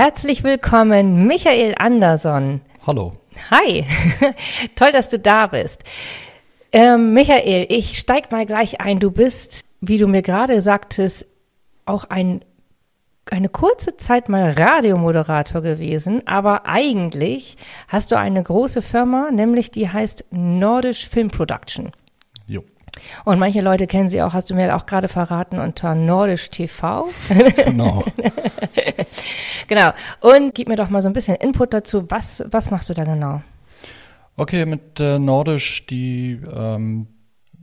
Herzlich willkommen, Michael Anderson. Hallo. Hi, toll, dass du da bist. Ähm, Michael, ich steig mal gleich ein. Du bist, wie du mir gerade sagtest, auch ein, eine kurze Zeit mal Radiomoderator gewesen, aber eigentlich hast du eine große Firma, nämlich die heißt Nordisch Film Production. Und manche Leute kennen sie auch, hast du mir auch gerade verraten, unter Nordisch TV. Genau. genau. Und gib mir doch mal so ein bisschen Input dazu. Was, was machst du da genau? Okay, mit äh, Nordisch, die ähm,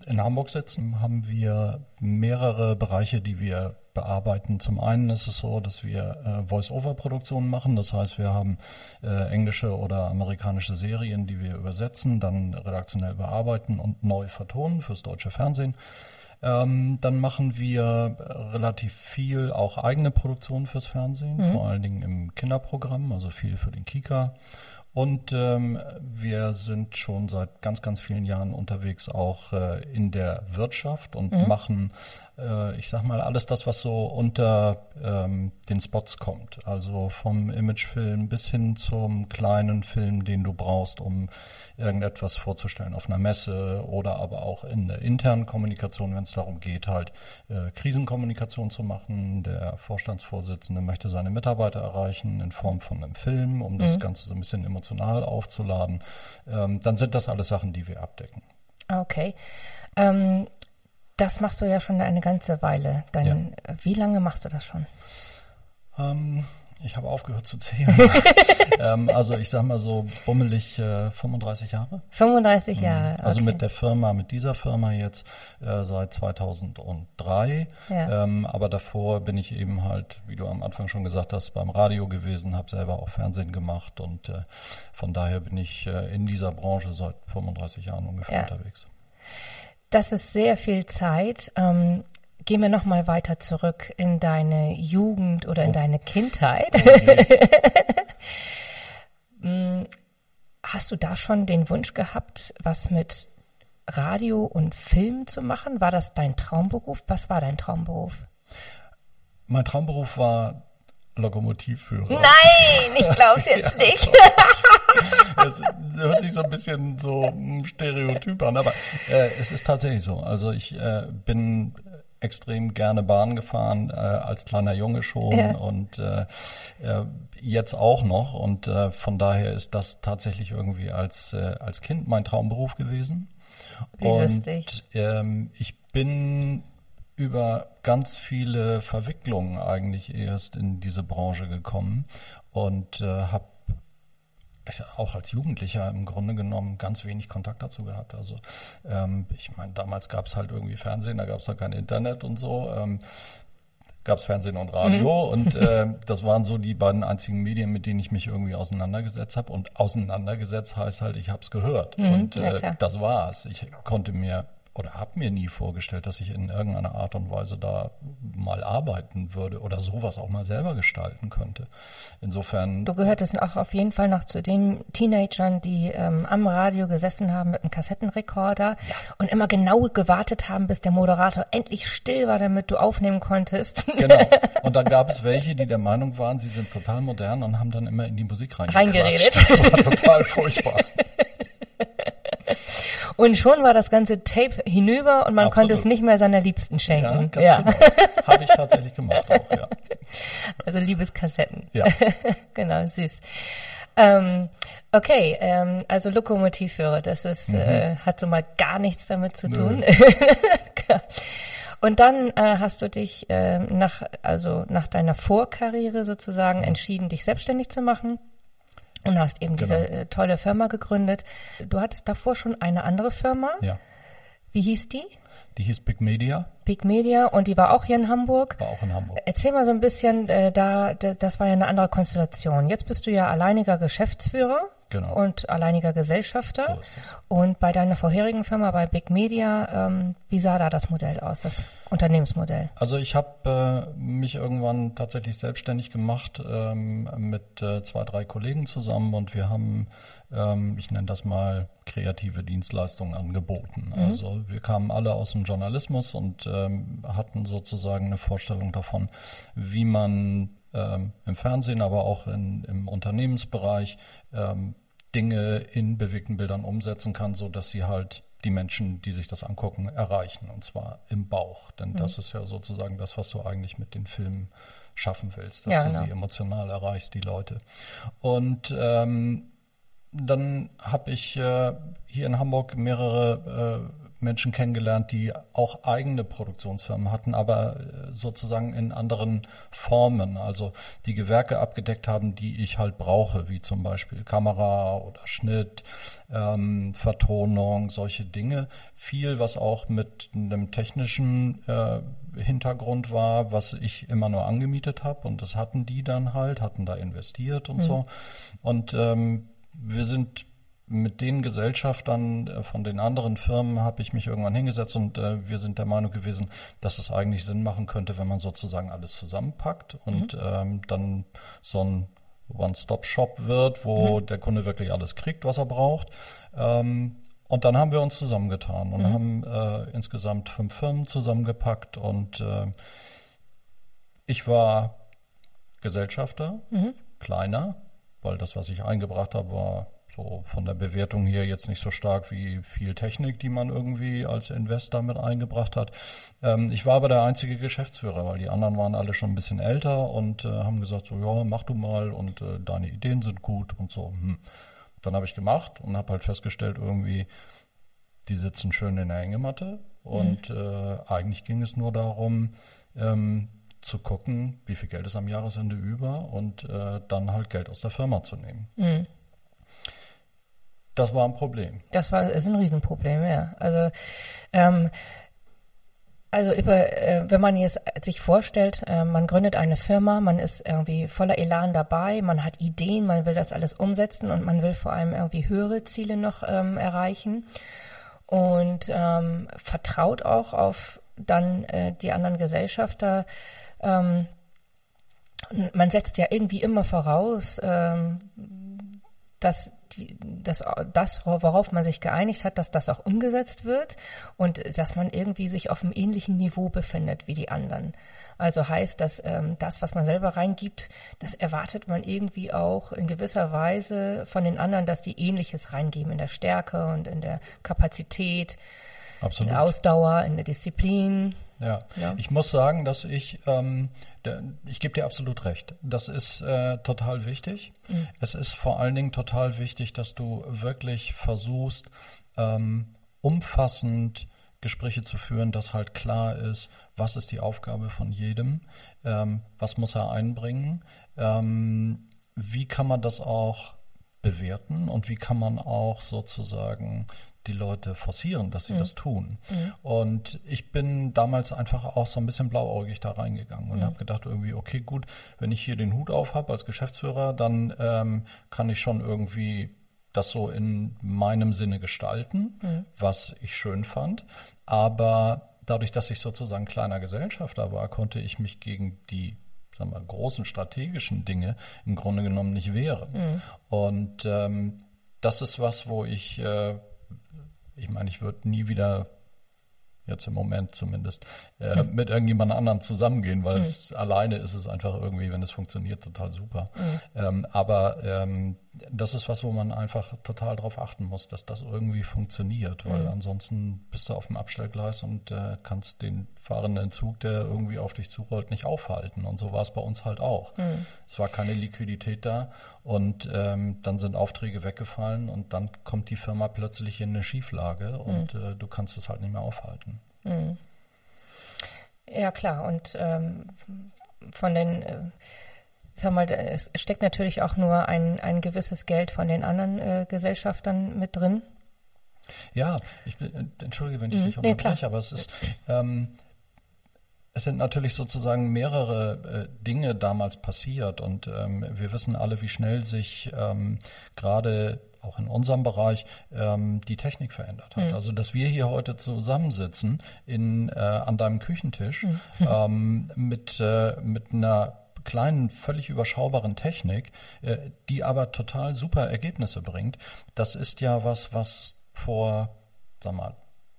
in Hamburg sitzen, haben wir mehrere Bereiche, die wir bearbeiten. Zum einen ist es so, dass wir äh, Voice-Over-Produktionen machen. Das heißt, wir haben äh, englische oder amerikanische Serien, die wir übersetzen, dann redaktionell bearbeiten und neu vertonen fürs deutsche Fernsehen. Ähm, dann machen wir relativ viel auch eigene Produktionen fürs Fernsehen, Mhm. vor allen Dingen im Kinderprogramm, also viel für den Kika. Und ähm, wir sind schon seit ganz, ganz vielen Jahren unterwegs auch äh, in der Wirtschaft und machen, äh, ich sag mal, alles das, was so unter ähm, den Spots kommt. Also vom Imagefilm bis hin zum kleinen Film, den du brauchst, um irgendetwas vorzustellen auf einer Messe oder aber auch in der internen Kommunikation, wenn es darum geht, halt äh, Krisenkommunikation zu machen. Der Vorstandsvorsitzende möchte seine Mitarbeiter erreichen in Form von einem Film, um das Ganze so ein bisschen emotional aufzuladen. Ähm, dann sind das alles Sachen, die wir abdecken. Okay. Ähm, das machst du ja schon eine ganze Weile. Dann, Wie lange machst du das schon? Ähm, ich habe aufgehört zu zählen. ähm, also ich sag mal so bummelig äh, 35 Jahre. 35 Jahre. Also okay. mit der Firma, mit dieser Firma jetzt äh, seit 2003. Ja. Ähm, aber davor bin ich eben halt, wie du am Anfang schon gesagt hast, beim Radio gewesen, habe selber auch Fernsehen gemacht und äh, von daher bin ich äh, in dieser Branche seit 35 Jahren ungefähr Ja. unterwegs. Das ist sehr viel Zeit. Ähm, gehen wir noch mal weiter zurück in deine Jugend oder in deine Kindheit. Mm, Hast du da schon den Wunsch gehabt, was mit Radio und Film zu machen? War das dein Traumberuf? Was war dein Traumberuf? Mein Traumberuf war Lokomotivführer. Nein, ich glaube es jetzt nicht. Das hört sich so ein bisschen so mm, stereotyp an, aber äh, es ist tatsächlich so. Also ich äh, bin extrem gerne Bahn gefahren, äh, als kleiner Junge schon Ja. und äh, äh, jetzt auch noch. Und äh, von daher ist das tatsächlich irgendwie als, äh, als Kind mein Traumberuf gewesen. Wie und lustig. ähm, ich bin über ganz viele Verwicklungen eigentlich erst in diese Branche gekommen und äh, habe auch als Jugendlicher im Grunde genommen ganz wenig Kontakt dazu gehabt. Also ähm, ich meine, damals gab es halt irgendwie Fernsehen, da gab es halt kein Internet und so. Ähm, gab es Fernsehen und Radio und äh, das waren so die beiden einzigen Medien, mit denen ich mich irgendwie auseinandergesetzt habe. Und auseinandergesetzt heißt halt, ich habe es gehört und ja, äh, klar. das war's. Ich konnte mir oder habe mir nie vorgestellt, dass ich in irgendeiner Art und Weise da mal arbeiten würde oder sowas auch mal selber gestalten könnte. Insofern Du gehörtest auch auf jeden Fall noch zu den Teenagern, die ähm, am Radio gesessen haben mit einem Kassettenrekorder und immer genau gewartet haben, bis der Moderator endlich still war, damit du aufnehmen konntest. Genau. Und dann gab es welche, die der Meinung waren, sie sind total modern und haben dann immer in die Musik reingeredet. Reingeredet. Das war total furchtbar. Und schon war das ganze Tape hinüber und man Absolut. konnte es nicht mehr seiner Liebsten Ja, schenken. ganz genau. Habe ich tatsächlich gemacht auch, ja. Also Liebeskassetten. Ja. genau, süß. Ähm, okay, ähm, also Lokomotivführer, das ist, äh, hat so mal gar nichts damit zu tun. Und dann äh, hast du dich äh, nach, also nach deiner Vorkarriere sozusagen entschieden, dich selbstständig zu machen. Und hast eben diese Genau. äh, tolle Firma gegründet. Du hattest davor schon eine andere Firma. Ja. Wie hieß die? Die hieß Big Media. Big Media und die war auch hier in Hamburg. War auch in Hamburg. Erzähl mal so ein bisschen, äh, da, das war ja eine andere Konstellation. Jetzt bist du ja alleiniger Geschäftsführer. Genau. Und alleiniger Gesellschafter. So. Und bei deiner vorherigen Firma, bei Big Media, ähm, wie sah da das Modell aus, das Unternehmensmodell? Also ich habe äh, mich irgendwann tatsächlich selbstständig gemacht ähm, mit äh, zwei, drei Kollegen zusammen und wir haben, ähm, ich nenne das mal, kreative Dienstleistungen angeboten. Mhm. Also wir kamen alle aus dem Journalismus und ähm, hatten sozusagen eine Vorstellung davon, wie man ähm, im Fernsehen, aber auch in, im Unternehmensbereich ähm, Dinge in bewegten Bildern umsetzen kann, so dass sie halt die Menschen, die sich das angucken, erreichen. Und zwar im Bauch. Denn mhm. das ist ja sozusagen das, was du eigentlich mit den Filmen schaffen willst, dass ja, du genau. sie emotional erreichst, die Leute. Und ähm, dann habe ich äh, hier in Hamburg mehrere äh, Menschen kennengelernt, die auch eigene Produktionsfirmen hatten, aber äh, sozusagen in anderen Formen, also die Gewerke abgedeckt haben, die ich halt brauche, wie zum Beispiel Kamera oder Schnitt, ähm, Vertonung, solche Dinge. Viel, was auch mit einem technischen äh, Hintergrund war, was ich immer nur angemietet habe und das hatten die dann halt, hatten da investiert und mhm. so. Und ähm, wir sind mit den Gesellschaftern äh, von den anderen Firmen habe ich mich irgendwann hingesetzt und äh, wir sind der Meinung gewesen, dass es eigentlich Sinn machen könnte, wenn man sozusagen alles zusammenpackt und mhm. ähm, dann so ein One-Stop-Shop wird, wo mhm. der Kunde wirklich alles kriegt, was er braucht. Ähm, und dann haben wir uns zusammengetan und mhm. haben äh, insgesamt fünf Firmen zusammengepackt und äh, ich war Gesellschafter, mhm. kleiner, weil das, was ich eingebracht habe, war so von der Bewertung hier jetzt nicht so stark wie viel Technik, die man irgendwie als Investor mit eingebracht hat. Ähm, ich war aber der einzige Geschäftsführer, weil die anderen waren alle schon ein bisschen älter und äh, haben gesagt so, ja, mach du mal und äh, deine Ideen sind gut und so. Hm. Dann habe ich gemacht und habe halt festgestellt, irgendwie, die sitzen schön in der Hängematte und mhm. äh, eigentlich ging es nur darum, ähm, zu gucken, wie viel Geld ist am Jahresende über und äh, dann halt Geld aus der Firma zu nehmen. Mhm. Das war ein Problem. Das war ist ein Riesenproblem, ja. Also ähm, also über, äh, wenn man jetzt sich vorstellt, äh, man gründet eine Firma, man ist irgendwie voller Elan dabei, man hat Ideen, man will das alles umsetzen und man will vor allem irgendwie höhere Ziele noch ähm, erreichen und ähm, vertraut auch auf dann äh, die anderen Gesellschafter. Ähm, man setzt ja irgendwie immer voraus, ähm, dass die, dass das, worauf man sich geeinigt hat, dass das auch umgesetzt wird und dass man irgendwie sich auf einem ähnlichen Niveau befindet wie die anderen. Also heißt, dass ähm, das, was man selber reingibt, das erwartet man irgendwie auch in gewisser Weise von den anderen, dass die Ähnliches reingeben in der Stärke und in der Kapazität, Absolut. in der Ausdauer, in der Disziplin. Ja. ja. ich muss sagen, dass ich, ähm, ich gebe dir absolut recht. Das ist äh, total wichtig. Mhm. Es ist vor allen Dingen total wichtig, dass du wirklich versuchst, ähm, umfassend Gespräche zu führen, dass halt klar ist, was ist die Aufgabe von jedem, ähm, was muss er einbringen, ähm, wie kann man das auch bewerten und wie kann man auch sozusagen die Leute forcieren, dass sie mhm. das tun. Mhm. Und ich bin damals einfach auch so ein bisschen blauäugig da reingegangen und mhm. habe gedacht irgendwie, okay, gut, wenn ich hier den Hut auf habe als Geschäftsführer, dann ähm, kann ich schon irgendwie das so in meinem Sinne gestalten, mhm. was ich schön fand. Aber dadurch, dass ich sozusagen kleiner Gesellschafter war, konnte ich mich gegen die sagen wir, großen strategischen Dinge im Grunde genommen nicht wehren. Mhm. Und ähm, das ist was, wo ich äh, ich meine, ich würde nie wieder jetzt im Moment zumindest, äh, mhm. mit irgendjemand anderem zusammengehen, weil mhm. es alleine ist es einfach irgendwie, wenn es funktioniert, total super. Mhm. Ähm, aber ähm, das ist was, wo man einfach total darauf achten muss, dass das irgendwie funktioniert, weil mhm. ansonsten bist du auf dem Abstellgleis und äh, kannst den fahrenden Zug, der irgendwie auf dich zurollt, nicht aufhalten. Und so war es bei uns halt auch. Mhm. Es war keine Liquidität da und ähm, dann sind Aufträge weggefallen und dann kommt die Firma plötzlich in eine Schieflage und mhm. äh, du kannst es halt nicht mehr aufhalten. Mhm. Ja, klar. Und ähm, von den äh, sag mal, es steckt natürlich auch nur ein, ein gewisses Geld von den anderen äh, Gesellschaftern mit drin. Ja, ich bin, entschuldige, wenn ich mhm. dich unterbreche, nee, aber es ist, ähm, es sind natürlich sozusagen mehrere äh, Dinge damals passiert und ähm, wir wissen alle, wie schnell sich ähm, gerade auch in unserem Bereich ähm, die Technik verändert hat. Mhm. Also dass wir hier heute zusammensitzen in, äh, an deinem Küchentisch mhm. ähm, mit, äh, mit einer kleinen, völlig überschaubaren Technik, äh, die aber total super Ergebnisse bringt. Das ist ja was, was vor, sag mal,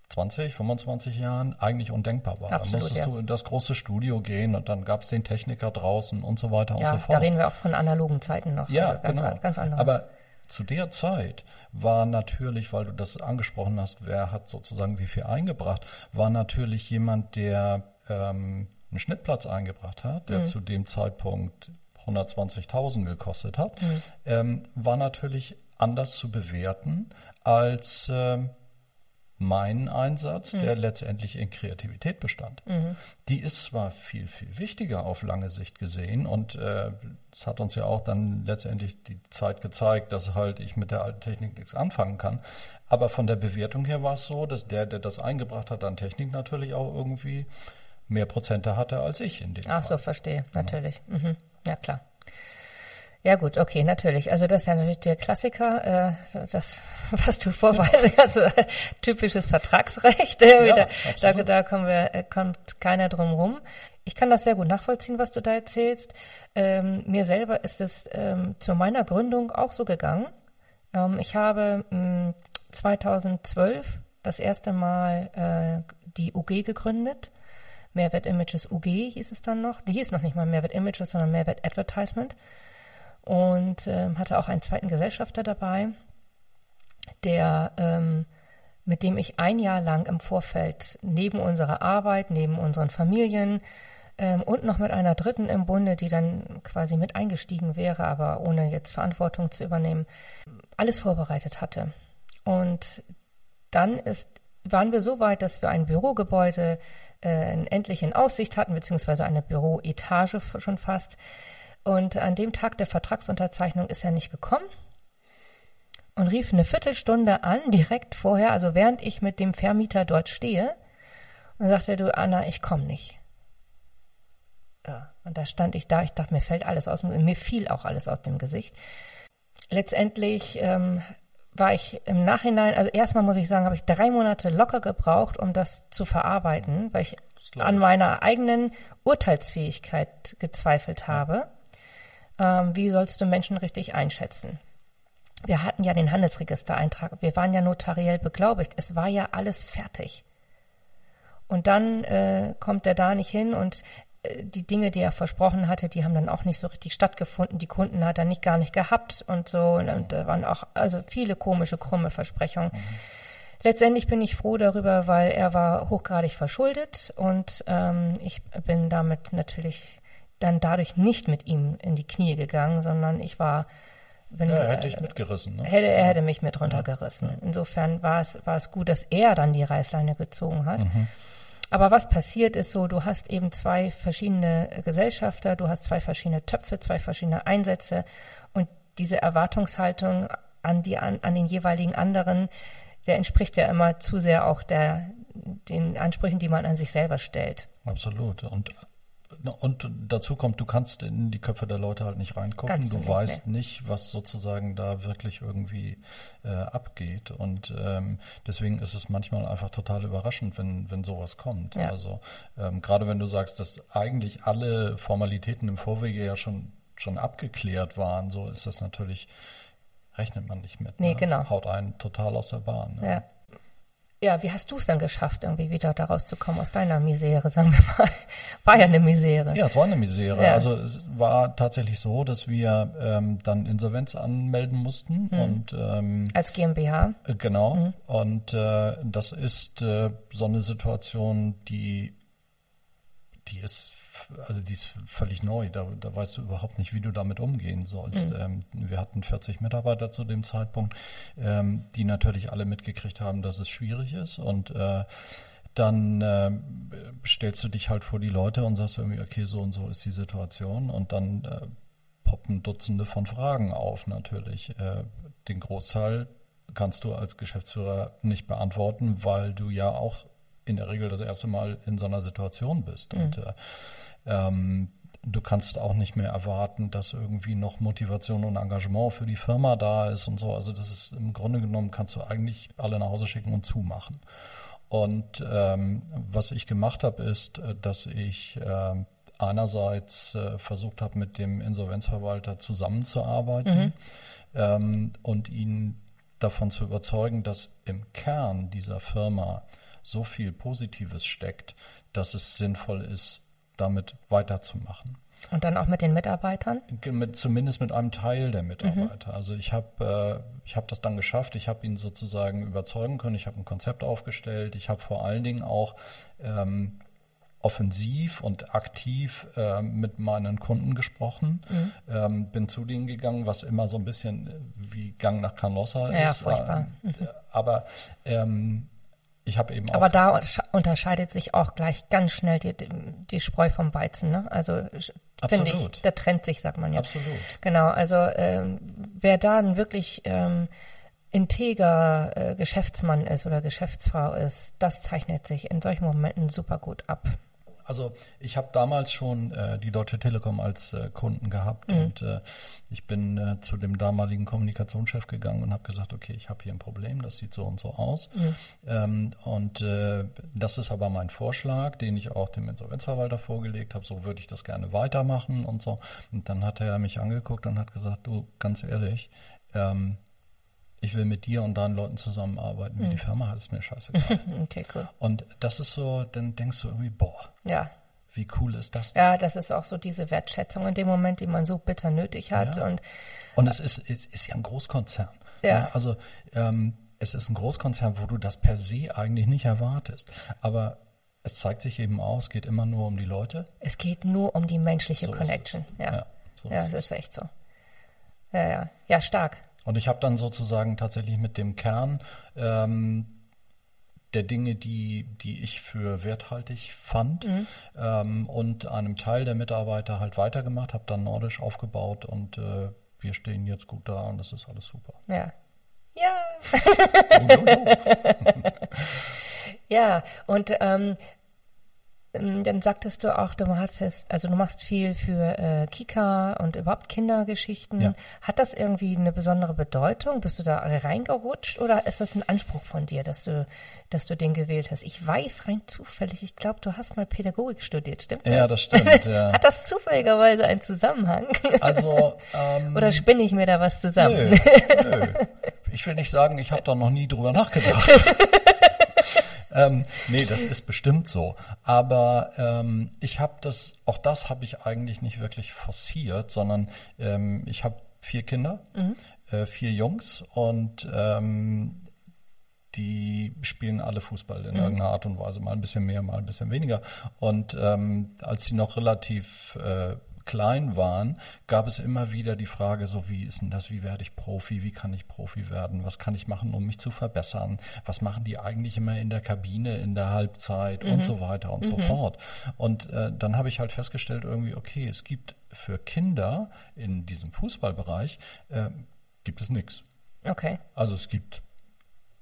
20, 25 Jahren eigentlich undenkbar war. Absolut, da musstest ja. du in das große Studio gehen und dann gab es den Techniker draußen und so weiter ja, und so fort. Da reden wir auch von analogen Zeiten noch. Ja, also ganz, genau. Ganz andere. Aber zu der Zeit war natürlich, weil du das angesprochen hast, wer hat sozusagen wie viel eingebracht, war natürlich jemand, der ähm, einen Schnittplatz eingebracht hat, der mhm. zu dem Zeitpunkt 120.000 gekostet hat, mhm. ähm, war natürlich anders zu bewerten als ähm, meinen Einsatz, mhm. der letztendlich in Kreativität bestand. Mhm. Die ist zwar viel, viel wichtiger auf lange Sicht gesehen und äh, es hat uns ja auch dann letztendlich die Zeit gezeigt, dass halt ich mit der alten Technik nichts anfangen kann. Aber von der Bewertung her war es so, dass der, der das eingebracht hat an Technik natürlich auch irgendwie mehr Prozente hatte als ich in dem Ach Fall. so, verstehe, natürlich. Ja. Mhm. ja, klar. Ja gut, okay, natürlich. Also das ist ja natürlich der Klassiker, äh, das, was du vorweist, also typisches Vertragsrecht. Äh, ja, da, da, da kommen wir, äh, kommt keiner drum rum. Ich kann das sehr gut nachvollziehen, was du da erzählst. Ähm, mir selber ist es ähm, zu meiner Gründung auch so gegangen. Ähm, ich habe mh, 2012 das erste Mal äh, die UG gegründet. Mehrwert Images UG hieß es dann noch. Die hieß noch nicht mal Mehrwert Images, sondern Mehrwert Advertisement und äh, hatte auch einen zweiten Gesellschafter dabei, der ähm, mit dem ich ein Jahr lang im Vorfeld neben unserer Arbeit, neben unseren Familien ähm, und noch mit einer dritten im Bunde, die dann quasi mit eingestiegen wäre, aber ohne jetzt Verantwortung zu übernehmen, alles vorbereitet hatte. Und dann ist, waren wir so weit, dass wir ein Bürogebäude äh, endlich in Aussicht hatten, beziehungsweise eine Büroetage schon fast, und an dem Tag der Vertragsunterzeichnung ist er nicht gekommen und rief eine Viertelstunde an, direkt vorher, also während ich mit dem Vermieter dort stehe, und sagte, du Anna, ich komme nicht. Ja, und da stand ich da, ich dachte, mir fällt alles aus, mir fiel auch alles aus dem Gesicht. Letztendlich ähm, war ich im Nachhinein, also erstmal muss ich sagen, habe ich drei Monate locker gebraucht, um das zu verarbeiten, weil ich an meiner eigenen Urteilsfähigkeit gezweifelt habe. Ähm, wie sollst du Menschen richtig einschätzen? Wir hatten ja den Handelsregistereintrag, wir waren ja notariell beglaubigt, es war ja alles fertig. Und dann äh, kommt er da nicht hin und die Dinge, die er versprochen hatte, die haben dann auch nicht so richtig stattgefunden. Die Kunden hat er nicht gar nicht gehabt und so. Und, und da waren auch also viele komische, krumme Versprechungen. Mhm. Letztendlich bin ich froh darüber, weil er war hochgradig verschuldet und ähm, ich bin damit natürlich dann dadurch nicht mit ihm in die Knie gegangen, sondern ich war bin, ja, er hätte dich mitgerissen. Ne? Hätte, er hätte mich mit runtergerissen. Ja. Insofern war es, war es gut, dass er dann die Reißleine gezogen hat. Mhm. Aber was passiert ist so, du hast eben zwei verschiedene Gesellschafter, du hast zwei verschiedene Töpfe, zwei verschiedene Einsätze und diese Erwartungshaltung an, die, an, an den jeweiligen anderen, der entspricht ja immer zu sehr auch der, den Ansprüchen, die man an sich selber stellt. Absolut. Und und dazu kommt, du kannst in die Köpfe der Leute halt nicht reingucken. Ganz du weißt ne? nicht, was sozusagen da wirklich irgendwie äh, abgeht. Und ähm, deswegen ist es manchmal einfach total überraschend, wenn, wenn sowas kommt. Ja. Also ähm, gerade wenn du sagst, dass eigentlich alle Formalitäten im Vorwege ja schon, schon abgeklärt waren, so ist das natürlich, rechnet man nicht mit. Nee, ne? genau. Haut einen total aus der Bahn. Ne? Ja. Ja, wie hast du es dann geschafft, irgendwie wieder da rauszukommen aus deiner Misere, sagen wir mal? War ja eine Misere. Ja, es war eine Misere. Ja. Also es war tatsächlich so, dass wir ähm, dann Insolvenz anmelden mussten mhm. und ähm, als GmbH. Äh, genau. Mhm. Und äh, das ist äh, so eine Situation, die die ist also die ist völlig neu. Da, da weißt du überhaupt nicht, wie du damit umgehen sollst. Mhm. Ähm, wir hatten 40 Mitarbeiter zu dem Zeitpunkt, ähm, die natürlich alle mitgekriegt haben, dass es schwierig ist und äh, dann äh, stellst du dich halt vor die Leute und sagst irgendwie, okay, so und so ist die Situation und dann äh, poppen Dutzende von Fragen auf natürlich. Äh, den Großteil kannst du als Geschäftsführer nicht beantworten, weil du ja auch in der Regel das erste Mal in so einer Situation bist. Mhm. Und äh, ähm, du kannst auch nicht mehr erwarten, dass irgendwie noch Motivation und Engagement für die Firma da ist und so. Also das ist im Grunde genommen kannst du eigentlich alle nach Hause schicken und zumachen. Und ähm, was ich gemacht habe, ist, äh, dass ich äh, einerseits äh, versucht habe, mit dem Insolvenzverwalter zusammenzuarbeiten mhm. ähm, und ihn davon zu überzeugen, dass im Kern dieser Firma so viel Positives steckt, dass es sinnvoll ist, damit weiterzumachen. Und dann auch mit den Mitarbeitern? Mit, zumindest mit einem Teil der Mitarbeiter. Mhm. Also ich habe äh, ich habe das dann geschafft. Ich habe ihn sozusagen überzeugen können. Ich habe ein Konzept aufgestellt. Ich habe vor allen Dingen auch ähm, offensiv und aktiv äh, mit meinen Kunden gesprochen, mhm. ähm, bin zu denen gegangen, was immer so ein bisschen wie Gang nach Canossa ja, ist. Furchtbar. Mhm. Aber ähm, ich habe eben auch. Aber da unterscheidet sich auch gleich ganz schnell die, die Spreu vom Weizen. Ne? Also finde ich, der trennt sich, sagt man ja. Absolut. Genau. Also ähm, wer da ein wirklich ähm, integer äh, Geschäftsmann ist oder Geschäftsfrau ist, das zeichnet sich in solchen Momenten super gut ab. Also ich habe damals schon äh, die Deutsche Telekom als äh, Kunden gehabt mhm. und äh, ich bin äh, zu dem damaligen Kommunikationschef gegangen und habe gesagt, okay, ich habe hier ein Problem, das sieht so und so aus. Mhm. Ähm, und äh, das ist aber mein Vorschlag, den ich auch dem Insolvenzverwalter vorgelegt habe, so würde ich das gerne weitermachen und so. Und dann hat er mich angeguckt und hat gesagt, du, ganz ehrlich, ähm, ich will mit dir und deinen Leuten zusammenarbeiten. Wie mhm. die Firma heißt, ist mir scheißegal. okay, cool. Und das ist so, dann denkst du irgendwie, boah. Ja. Wie cool ist das? Denn? Ja, das ist auch so diese Wertschätzung in dem Moment, die man so bitter nötig hat. Ja. Und, und es ist, es ist ja ein Großkonzern. Ja. ja also ähm, es ist ein Großkonzern, wo du das per se eigentlich nicht erwartest. Aber es zeigt sich eben aus, es geht immer nur um die Leute. Es geht nur um die menschliche so Connection. Ja, ja, so ja ist es ist echt so. Ja, ja. ja, stark. Und ich habe dann sozusagen tatsächlich mit dem Kern ähm, der Dinge, die, die ich für werthaltig fand mhm. ähm, und einem Teil der Mitarbeiter halt weitergemacht, habe dann Nordisch aufgebaut und äh, wir stehen jetzt gut da und das ist alles super. Ja. Ja. ja, und ähm, dann sagtest du auch, du hast es, also du machst viel für äh, Kika und überhaupt Kindergeschichten. Ja. Hat das irgendwie eine besondere Bedeutung? Bist du da reingerutscht oder ist das ein Anspruch von dir, dass du, dass du den gewählt hast? Ich weiß rein zufällig, ich glaube, du hast mal Pädagogik studiert, stimmt das? Ja, das stimmt. Ja. Hat das zufälligerweise einen Zusammenhang? Also ähm, oder spinne ich mir da was zusammen? Nö, nö. Ich will nicht sagen, ich habe da noch nie drüber nachgedacht. ähm, nee, das ist bestimmt so. Aber ähm, ich habe das, auch das habe ich eigentlich nicht wirklich forciert, sondern ähm, ich habe vier Kinder, mhm. äh, vier Jungs und ähm, die spielen alle Fußball in mhm. irgendeiner Art und Weise, mal ein bisschen mehr, mal ein bisschen weniger. Und ähm, als sie noch relativ äh, klein waren, gab es immer wieder die Frage, so wie ist denn das, wie werde ich Profi, wie kann ich Profi werden, was kann ich machen, um mich zu verbessern, was machen die eigentlich immer in der Kabine, in der Halbzeit mhm. und so weiter und mhm. so fort. Und äh, dann habe ich halt festgestellt, irgendwie, okay, es gibt für Kinder in diesem Fußballbereich, äh, gibt es nichts. Okay. Also es gibt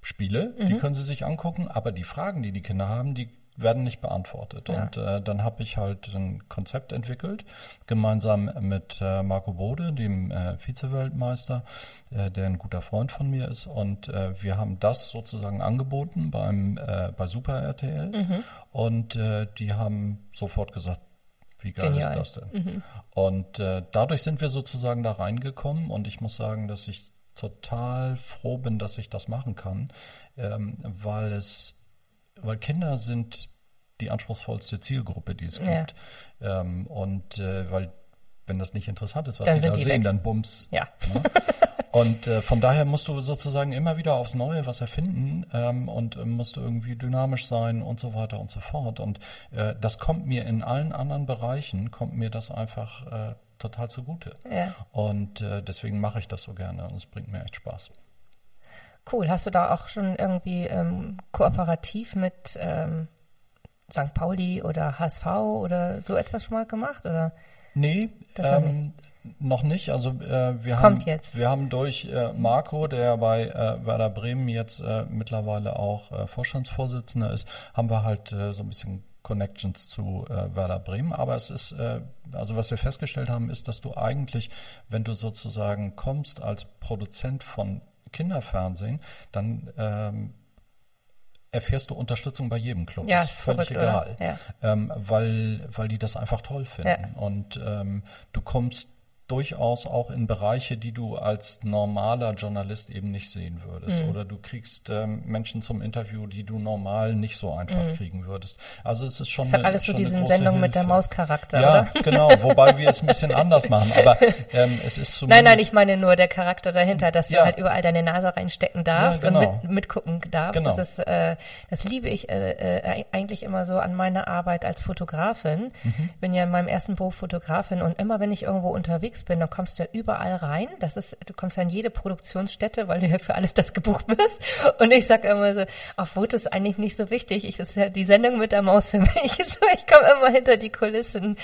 Spiele, mhm. die können sie sich angucken, aber die Fragen, die die Kinder haben, die werden nicht beantwortet. Ja. Und äh, dann habe ich halt ein Konzept entwickelt, gemeinsam mit äh, Marco Bode, dem äh, Vize-Weltmeister, äh, der ein guter Freund von mir ist. Und äh, wir haben das sozusagen angeboten beim äh, bei Super RTL. Mhm. Und äh, die haben sofort gesagt, wie geil Genial. ist das denn? Mhm. Und äh, dadurch sind wir sozusagen da reingekommen und ich muss sagen, dass ich total froh bin, dass ich das machen kann, ähm, weil es weil Kinder sind die anspruchsvollste Zielgruppe, die es ja. gibt. Ähm, und äh, weil, wenn das nicht interessant ist, was dann sie da sehen, weg. dann bums. Ja. Ne? Und äh, von daher musst du sozusagen immer wieder aufs Neue was erfinden ähm, und äh, musst du irgendwie dynamisch sein und so weiter und so fort. Und äh, das kommt mir in allen anderen Bereichen, kommt mir das einfach äh, total zugute. Ja. Und äh, deswegen mache ich das so gerne und es bringt mir echt Spaß. Cool. Hast du da auch schon irgendwie ähm, kooperativ mit ähm, St. Pauli oder HSV oder so etwas schon mal gemacht? Oder? Nee, ähm, Noch nicht. Also äh, wir Kommt haben jetzt. wir haben durch äh, Marco, der bei äh, Werder Bremen jetzt äh, mittlerweile auch äh, Vorstandsvorsitzender ist, haben wir halt äh, so ein bisschen Connections zu äh, Werder Bremen. Aber es ist, äh, also was wir festgestellt haben, ist, dass du eigentlich, wenn du sozusagen kommst als Produzent von Kinderfernsehen, dann ähm, erfährst du Unterstützung bei jedem Club. Ja, ist ist völlig verrückt, egal. Ja. Ähm, weil, weil die das einfach toll finden. Ja. Und ähm, du kommst durchaus auch in Bereiche, die du als normaler Journalist eben nicht sehen würdest. Mhm. Oder du kriegst ähm, Menschen zum Interview, die du normal nicht so einfach kriegen würdest. Also es ist schon Mhm. Ist doch eine, alles so diesen Sendung mit der Hilfe. Maus-Charakter, Ja, oder? genau. Wobei wir es ein bisschen anders machen. Aber ähm, es ist zumindest... Nein, nein, ich meine nur der Charakter dahinter, dass Ja. du halt überall deine Nase reinstecken darfst Ja, genau. und mit, mitgucken darfst. Genau. Das ist, äh, das liebe ich äh, äh, eigentlich immer so an meiner Arbeit als Fotografin. Mhm. Bin ja in meinem ersten Beruf Fotografin und immer wenn ich irgendwo unterwegs bin, dann kommst du ja überall rein. Das ist, du kommst ja in jede Produktionsstätte, weil du ja für alles das gebucht bist. Und ich sag immer so, auf Fotos ist eigentlich nicht so wichtig. Ich das ist ja die Sendung mit der Maus für mich. So, ich komme immer hinter die Kulissen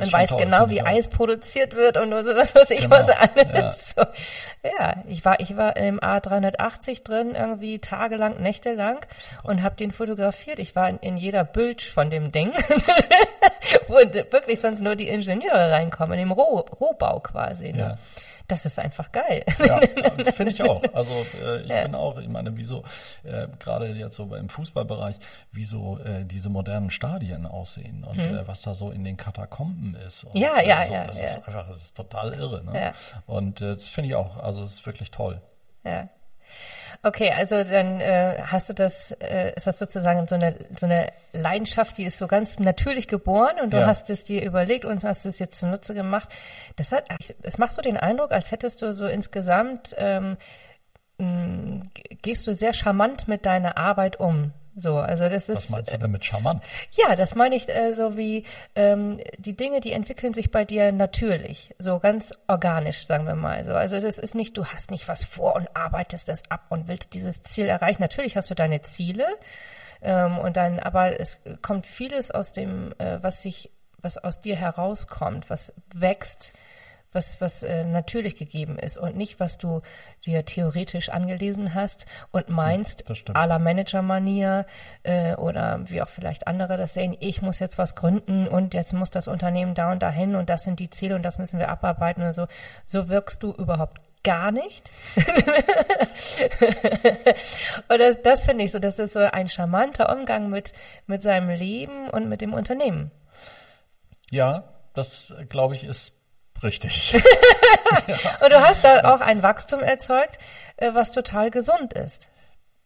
und weiß toll, genau, wie. Eis produziert wird und so, was weiß ich Genau, was alles. ja. So, ja, ich war, ich war im A380 drin, irgendwie tagelang, nächtelang und habe den fotografiert. Ich war in, in jeder Bülsch von dem Ding, wo wirklich sonst nur die Ingenieure reinkommen, im Roh, Rohbau quasi. Ne? Ja. Das ist einfach geil. Ja, das finde ich auch. Also äh, ich bin auch, ich meine, wieso äh, gerade jetzt so im Fußballbereich, wieso äh, diese modernen Stadien aussehen und äh, was da so in den Katakomben ist. Und. Ja, ja, äh, so, ja, Das ja. ist einfach, das ist total irre. Ne? Ja. Und äh, das finde ich auch. Also es ist wirklich toll. Ja. Okay, also dann äh, hast du das, äh, ist das sozusagen so eine so eine Leidenschaft, die ist so ganz natürlich geboren und du Ja. hast es dir überlegt und hast es jetzt zunutze gemacht. Das hat, es macht so den Eindruck, als hättest du so insgesamt ähm, gehst du sehr charmant mit deiner Arbeit um. So, also das Was ist meinst du damit charmant? ja, das meine ich äh, so wie ähm, die Dinge, die entwickeln sich bei dir natürlich, so ganz organisch, sagen wir mal. So, also das ist nicht, du hast nicht was vor und arbeitest das ab und willst dieses Ziel erreichen. Natürlich hast du deine Ziele ähm, und dann, aber es kommt vieles aus dem, äh, was sich, was aus dir herauskommt, was wächst was, was äh, natürlich gegeben ist und nicht, was du dir theoretisch angelesen hast und meinst, stimmt. à la Manager-Manier äh, oder wie auch vielleicht andere das sehen, ich muss jetzt was gründen und jetzt muss das Unternehmen da und dahin und das sind die Ziele und das müssen wir abarbeiten und so. So wirkst du überhaupt gar nicht. und das, das finde ich so, das ist so ein charmanter Umgang mit, mit seinem Leben und mit dem Unternehmen. Ja, das glaube ich ist richtig. Und du hast da auch ein Wachstum erzeugt, äh, was total gesund ist.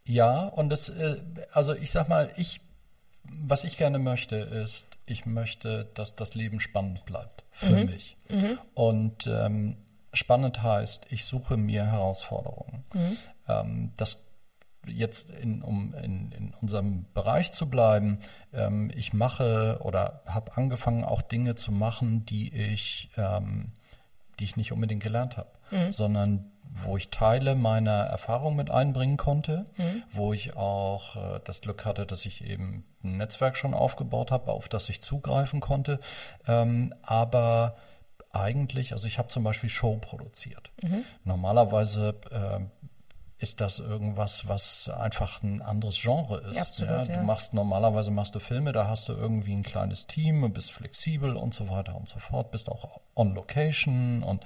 Ja, und das, äh, also ich sag mal, ich, was ich gerne möchte, ist, ich möchte, dass das Leben spannend bleibt für mich. Und ähm, spannend heißt, ich suche mir Herausforderungen. Ähm, das jetzt in, um in, in unserem Bereich zu bleiben, ähm, ich mache oder habe angefangen auch Dinge zu machen, die ich, ähm, die ich nicht unbedingt gelernt habe, sondern wo ich Teile meiner Erfahrung mit einbringen konnte, wo ich auch äh, das Glück hatte, dass ich eben ein Netzwerk schon aufgebaut habe, auf das ich zugreifen konnte, ähm, aber eigentlich, also ich habe zum Beispiel Show produziert. Normalerweise äh, ist das irgendwas, was einfach ein anderes Genre ist. Absolut, Du ja. machst normalerweise machst du Filme, da hast du irgendwie ein kleines Team, und bist flexibel und so weiter und so fort, bist auch on Location und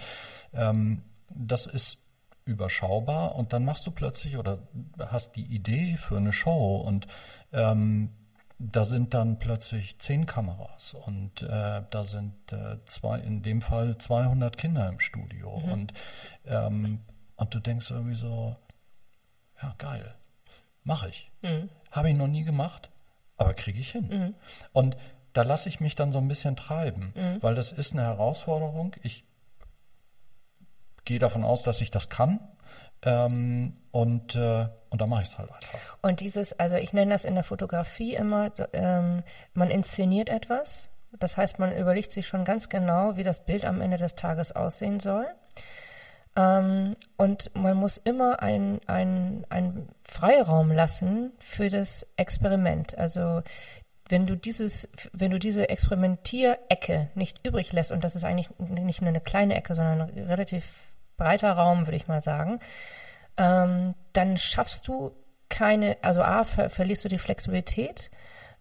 ähm, das ist überschaubar und dann machst du plötzlich oder hast die Idee für eine Show und ähm, da sind dann plötzlich zehn Kameras und äh, da sind äh, zwei, in dem Fall 200 Kinder im Studio und ähm, und du denkst irgendwie so, ja geil, mache ich, habe ich noch nie gemacht, aber kriege ich hin und da lasse ich mich dann so ein bisschen treiben, weil das ist eine Herausforderung. Ich gehe davon aus, dass ich das kann. Ähm, und, äh, und da mache ich es halt einfach. Und dieses, also ich nenne das in der Fotografie immer, ähm, man inszeniert etwas. Das heißt, man überlegt sich schon ganz genau, wie das Bild am Ende des Tages aussehen soll. Ähm, und man muss immer einen ein Freiraum lassen für das Experiment. Also wenn du dieses, wenn du diese Experimentierecke nicht übrig lässt, und das ist eigentlich nicht nur eine kleine Ecke, sondern ein relativ breiter Raum, würde ich mal sagen, ähm, dann schaffst du keine, also A, ver verlierst du die Flexibilität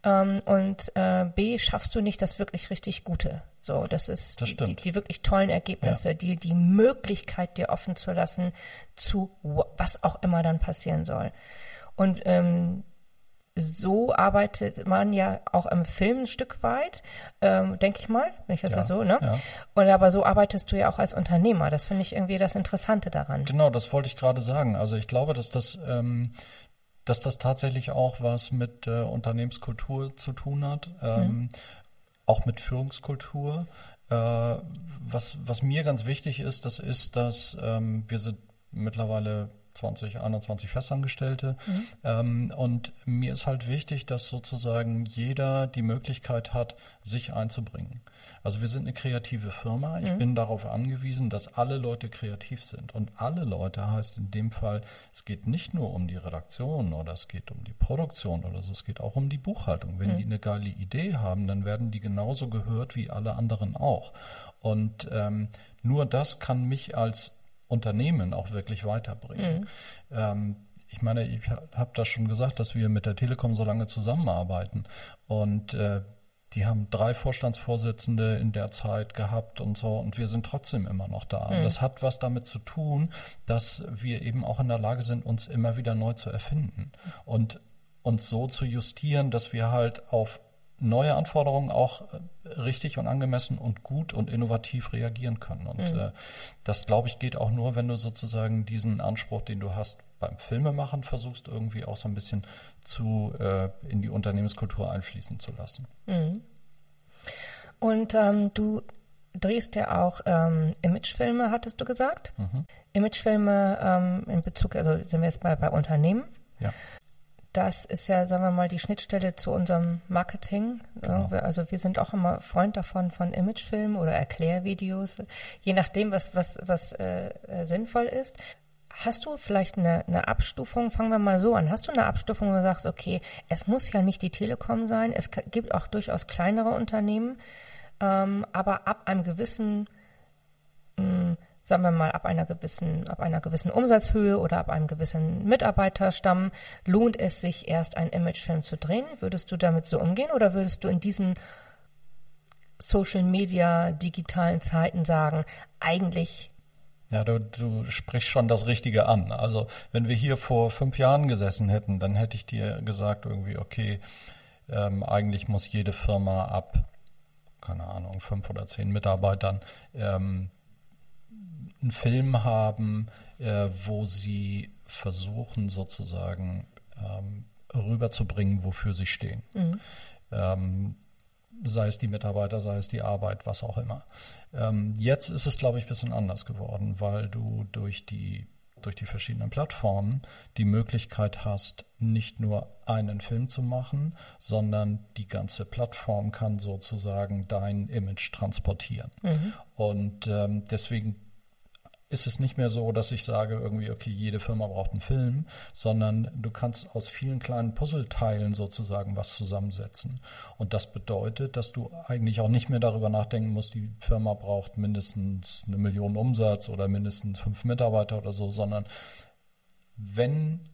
ähm, und äh, B, schaffst du nicht das wirklich richtig Gute. So, das ist das die, die, wirklich tollen Ergebnisse, ja. die, die Möglichkeit dir offen zu lassen zu was auch immer dann passieren soll. Und ähm, so arbeitet man ja auch im Film ein Stück weit, ähm, denke ich mal, wenn ich das ja, so, ne? Ja. Und aber so arbeitest du ja auch als Unternehmer. Das finde ich irgendwie das Interessante daran. Genau, das wollte ich gerade sagen. Also ich glaube, dass das, ähm, dass das tatsächlich auch was mit äh, Unternehmenskultur zu tun hat, ähm, mhm. auch mit Führungskultur. Äh, was, was mir ganz wichtig ist, das ist, dass ähm, wir sind mittlerweile 20, 21 Festangestellte. Mhm. Ähm, und mir ist halt wichtig, dass sozusagen jeder die Möglichkeit hat, sich einzubringen. Also wir sind eine kreative Firma. Ich mhm. bin darauf angewiesen, dass alle Leute kreativ sind. Und alle Leute heißt in dem Fall, es geht nicht nur um die Redaktion oder es geht um die Produktion oder so, es geht auch um die Buchhaltung. Wenn mhm. die eine geile Idee haben, dann werden die genauso gehört wie alle anderen auch. Und ähm, nur das kann mich als Unternehmen auch wirklich weiterbringen. Mhm. Ähm, ich meine, ich habe das schon gesagt, dass wir mit der Telekom so lange zusammenarbeiten und äh, die haben drei Vorstandsvorsitzende in der Zeit gehabt und so und wir sind trotzdem immer noch da. Mhm. Das hat was damit zu tun, dass wir eben auch in der Lage sind, uns immer wieder neu zu erfinden und uns so zu justieren, dass wir halt auf neue Anforderungen auch äh, richtig und angemessen und gut und innovativ reagieren können. Und mhm. äh, das, glaube ich, geht auch nur, wenn du sozusagen diesen Anspruch, den du hast beim Filmemachen, versuchst irgendwie auch so ein bisschen zu äh, in die Unternehmenskultur einfließen zu lassen. Mhm. Und ähm, du drehst ja auch ähm, Imagefilme, hattest du gesagt? Mhm. Imagefilme ähm, in Bezug, also sind wir jetzt bei, bei Unternehmen. Ja das ist ja, sagen wir mal, die Schnittstelle zu unserem Marketing. Genau. Also wir sind auch immer Freund davon von Imagefilmen oder Erklärvideos, je nachdem, was, was, was äh, sinnvoll ist. Hast du vielleicht eine, eine Abstufung? Fangen wir mal so an. Hast du eine Abstufung, wo du sagst, okay, es muss ja nicht die Telekom sein, es gibt auch durchaus kleinere Unternehmen, ähm, aber ab einem gewissen mh, hm, sagen wir mal, ab einer gewissen, ab einer gewissen Umsatzhöhe oder ab einem gewissen Mitarbeiterstamm lohnt es sich erst einen Imagefilm zu drehen? Würdest du damit so umgehen oder würdest du in diesen Social Media digitalen Zeiten sagen, eigentlich ja, du, du sprichst schon das Richtige an. Also wenn wir hier vor fünf Jahren gesessen hätten, dann hätte ich dir gesagt irgendwie, okay, ähm, eigentlich muss jede Firma ab, keine Ahnung, fünf oder zehn Mitarbeitern ähm, einen Film haben, äh, wo sie versuchen sozusagen ähm, rüberzubringen, wofür sie stehen. Mhm. Ähm, sei es die Mitarbeiter, sei es die Arbeit, was auch immer. Ähm, jetzt ist es, glaube ich, ein bisschen anders geworden, weil du durch die durch die verschiedenen Plattformen die Möglichkeit hast, nicht nur einen Film zu machen, sondern die ganze Plattform kann sozusagen dein Image transportieren. Mhm. Und ähm, deswegen ist es nicht mehr so, dass ich sage irgendwie, okay, jede Firma braucht einen Film, sondern du kannst aus vielen kleinen Puzzleteilen sozusagen was zusammensetzen. Und das bedeutet, dass du eigentlich auch nicht mehr darüber nachdenken musst, die Firma braucht mindestens eine Million Umsatz oder mindestens fünf Mitarbeiter oder so, sondern wenn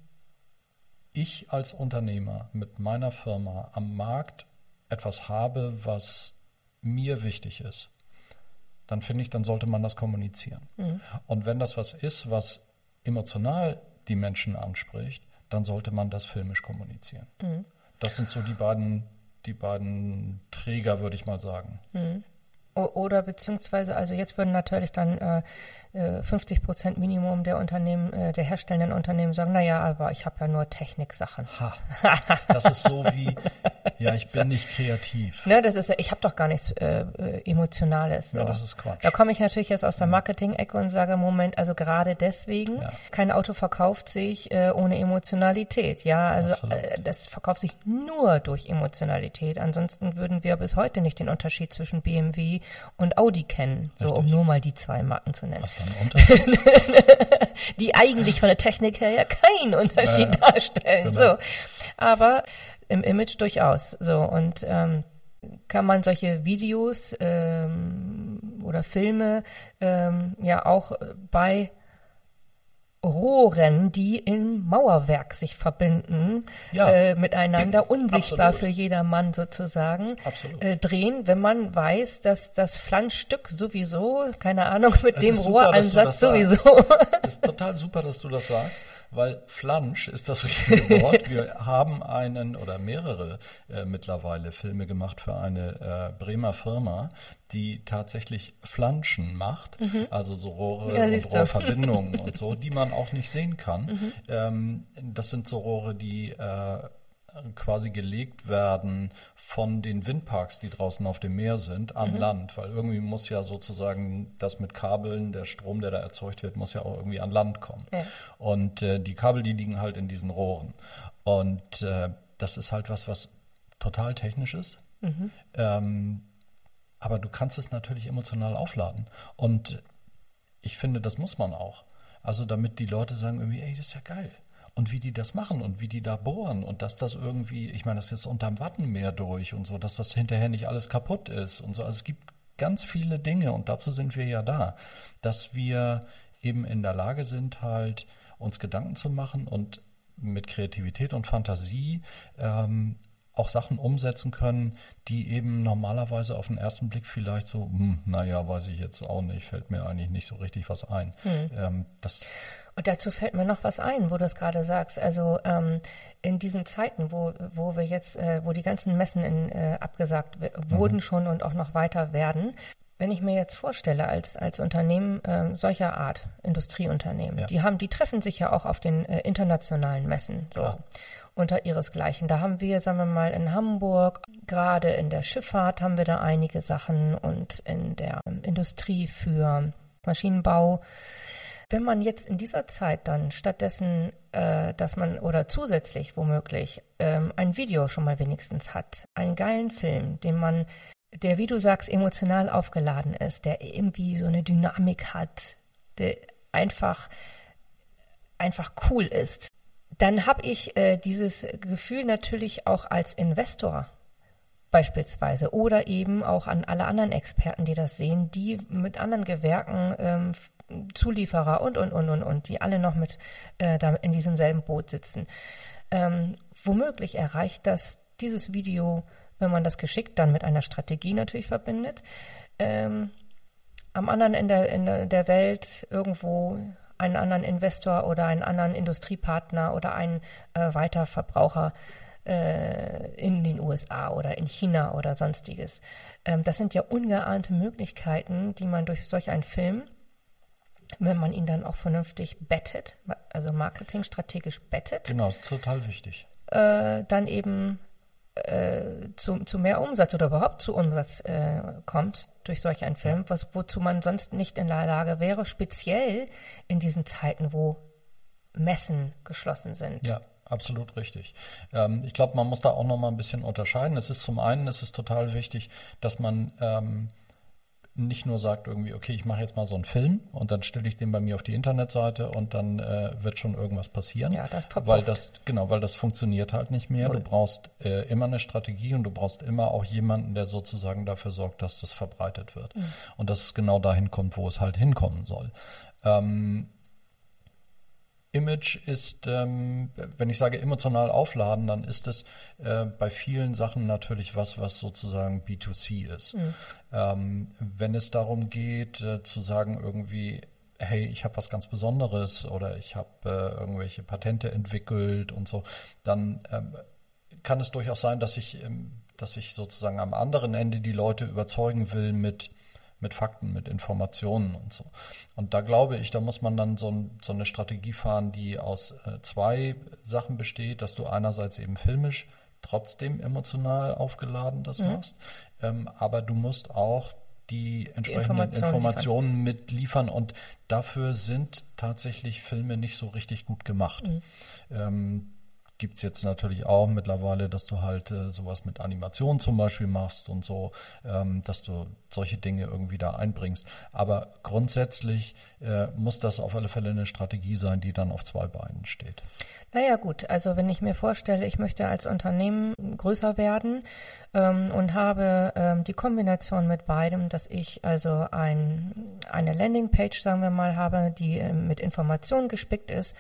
ich als Unternehmer mit meiner Firma am Markt etwas habe, was mir wichtig ist, dann finde ich, dann sollte man das kommunizieren. Mhm. Und wenn das was ist, was emotional die Menschen anspricht, dann sollte man das filmisch kommunizieren. Mhm. Das sind so die beiden, die beiden Träger, würde ich mal sagen. Mhm. Oder beziehungsweise, also jetzt würden natürlich dann äh, 50 äh, Prozent Minimum der Unternehmen, äh, der herstellenden Unternehmen sagen, naja, aber ich habe ja nur Techniksachen. Ha, das ist so wie, ja, ich bin nicht kreativ. Ne, das ist, ich habe doch gar nichts äh, äh, Emotionales. So. Ja, das ist Quatsch. Da komme ich natürlich jetzt aus der Marketing-Ecke und sage, Moment, also gerade deswegen, ja. kein Auto verkauft sich äh, ohne Emotionalität. Ja, also äh, das verkauft sich nur durch Emotionalität. Ansonsten würden wir bis heute nicht den Unterschied zwischen BMW und Audi kennen. So, um nur mal die zwei Marken zu nennen. Was dann die eigentlich von der Technik her ja keinen Unterschied äh, darstellen. Genau. So. Aber im Image durchaus. So und ähm, kann man solche Videos ähm, oder Filme ähm, ja auch bei Rohren, die im Mauerwerk sich verbinden, ja. äh, miteinander, unsichtbar Absolut. für jedermann sozusagen, äh, drehen, wenn man weiß, dass das Flanschstück sowieso, keine Ahnung, mit es dem Rohransatz sowieso. Es ist total super, dass du das sagst, weil Flansch ist das richtige Wort. Wir haben einen oder mehrere äh, mittlerweile Filme gemacht für eine äh, Bremer Firma, die tatsächlich Flanschen macht, mhm. also so Rohre ja, und Rohrverbindungen und so, die man auch nicht sehen kann. Mhm. Ähm, das sind so Rohre, die äh, quasi gelegt werden von den Windparks, die draußen auf dem Meer sind, an mhm. Land, weil irgendwie muss ja sozusagen das mit Kabeln, der Strom, der da erzeugt wird, muss ja auch irgendwie an Land kommen. Ja. Und äh, die Kabel, die liegen halt in diesen Rohren. Und äh, das ist halt was, was total technisch ist. Mhm. Ähm, aber du kannst es natürlich emotional aufladen. Und ich finde, das muss man auch. Also damit die Leute sagen irgendwie, ey, das ist ja geil und wie die das machen und wie die da bohren und dass das irgendwie, ich meine, das ist unterm Wattenmeer durch und so, dass das hinterher nicht alles kaputt ist und so. Also es gibt ganz viele Dinge und dazu sind wir ja da, dass wir eben in der Lage sind, halt uns Gedanken zu machen und mit Kreativität und Fantasie ähm, auch Sachen umsetzen können, die eben normalerweise auf den ersten Blick vielleicht so, hm, naja, weiß ich jetzt auch nicht, fällt mir eigentlich nicht so richtig was ein. Hm. Ähm, und dazu fällt mir noch was ein, wo du es gerade sagst. Also ähm, in diesen Zeiten, wo, wo wir jetzt, äh, wo die ganzen Messen in, äh, abgesagt wurden mhm. schon und auch noch weiter werden, wenn ich mir jetzt vorstelle, als, als Unternehmen äh, solcher Art, Industrieunternehmen, ja. die haben, die treffen sich ja auch auf den äh, internationalen Messen so Klar. Unter ihresgleichen. Da haben wir, sagen wir mal, in Hamburg, gerade in der Schifffahrt haben wir da einige Sachen und in der Industrie für Maschinenbau wenn man jetzt in dieser Zeit dann stattdessen, äh, dass man oder zusätzlich womöglich ähm, ein Video schon mal wenigstens hat, einen geilen Film, den man, der wie du sagst emotional aufgeladen ist, der irgendwie so eine Dynamik hat, der einfach einfach cool ist, dann habe ich äh, dieses Gefühl natürlich auch als Investor beispielsweise oder eben auch an alle anderen Experten, die das sehen, die mit anderen Gewerken ähm, Zulieferer und, und, und, und, und, die alle noch mit äh, da in diesem selben Boot sitzen. Ähm, womöglich erreicht das dieses Video, wenn man das geschickt dann mit einer Strategie natürlich verbindet, ähm, am anderen Ende der, der Welt irgendwo einen anderen Investor oder einen anderen Industriepartner oder einen äh, Weiterverbraucher äh, in den USA oder in China oder sonstiges. Ähm, das sind ja ungeahnte Möglichkeiten, die man durch solch einen Film wenn man ihn dann auch vernünftig bettet, also marketingstrategisch bettet. Genau, ist total wichtig. Äh, dann eben äh, zu, zu mehr Umsatz oder überhaupt zu Umsatz äh, kommt durch solch einen Film, was, wozu man sonst nicht in der Lage wäre, speziell in diesen Zeiten, wo Messen geschlossen sind. Ja. Absolut richtig. Ähm, ich glaube, man muss da auch noch mal ein bisschen unterscheiden. Es ist zum einen, es ist total wichtig, dass man ähm, nicht nur sagt irgendwie, okay, ich mache jetzt mal so einen Film und dann stelle ich den bei mir auf die Internetseite und dann äh, wird schon irgendwas passieren. Ja, das verpufft. Weil das, genau, weil das funktioniert halt nicht mehr. Null. Du brauchst äh, immer eine Strategie und du brauchst immer auch jemanden, der sozusagen dafür sorgt, dass das verbreitet wird. Mhm. Und dass es genau dahin kommt, wo es halt hinkommen soll. Ähm, Image ist, ähm, wenn ich sage emotional aufladen, dann ist es äh, bei vielen Sachen natürlich was, was sozusagen B2C ist. Mhm. Ähm, wenn es darum geht, äh, zu sagen irgendwie, hey, ich habe was ganz Besonderes oder ich habe äh, irgendwelche Patente entwickelt und so, dann ähm, kann es durchaus sein, dass ich, ähm, dass ich sozusagen am anderen Ende die Leute überzeugen will mit mit Fakten, mit Informationen und so. Und da glaube ich, da muss man dann so, ein, so eine Strategie fahren, die aus äh, zwei Sachen besteht, dass du einerseits eben filmisch trotzdem emotional aufgeladen das mhm. machst, ähm, aber du musst auch die entsprechenden die Informationen, Informationen mitliefern und dafür sind tatsächlich Filme nicht so richtig gut gemacht. Mhm. Ähm, gibt's jetzt natürlich auch mittlerweile, dass du halt äh, sowas mit Animation zum Beispiel machst und so, ähm, dass du solche Dinge irgendwie da einbringst. Aber grundsätzlich äh, muss das auf alle Fälle eine Strategie sein, die dann auf zwei Beinen steht. Naja gut, also wenn ich mir vorstelle, ich möchte als Unternehmen größer werden ähm, und habe ähm, die Kombination mit beidem, dass ich also ein, eine Landingpage, sagen wir mal, habe, die äh, mit Informationen gespickt ist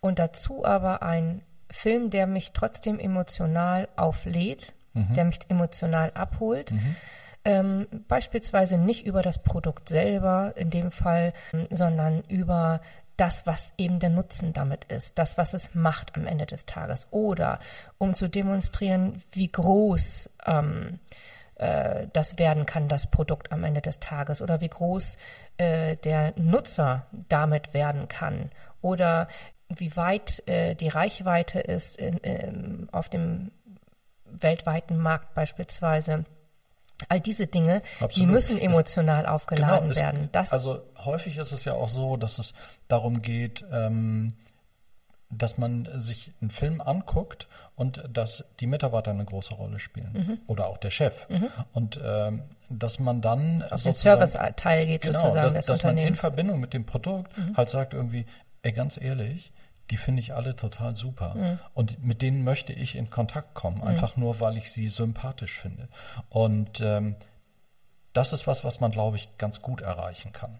und dazu aber ein Film, der mich trotzdem emotional auflädt, mhm. der mich emotional abholt. Mhm. Ähm, beispielsweise nicht über das Produkt selber in dem Fall, sondern über das, was eben der Nutzen damit ist, das, was es macht am Ende des Tages. Oder um zu demonstrieren, wie groß ähm, äh, das werden kann, das Produkt am Ende des Tages, oder wie groß äh, der Nutzer damit werden kann. Oder wie weit äh, die Reichweite ist in, in, auf dem weltweiten Markt beispielsweise. All diese Dinge, Absolut. die müssen emotional es, aufgeladen genau, werden. Das also häufig ist es ja auch so, dass es darum geht, ähm, dass man sich einen Film anguckt und dass die Mitarbeiter eine große Rolle spielen mhm. oder auch der Chef mhm. und ähm, dass man dann auf den Service-Teil geht genau, sozusagen dass, des dass man in Verbindung mit dem Produkt mhm. halt sagt irgendwie, ey ganz ehrlich, die finde ich alle total super. Mhm. Und mit denen möchte ich in Kontakt kommen, mhm. einfach nur, weil ich sie sympathisch finde. Und ähm, das ist was, was man, glaube ich, ganz gut erreichen kann.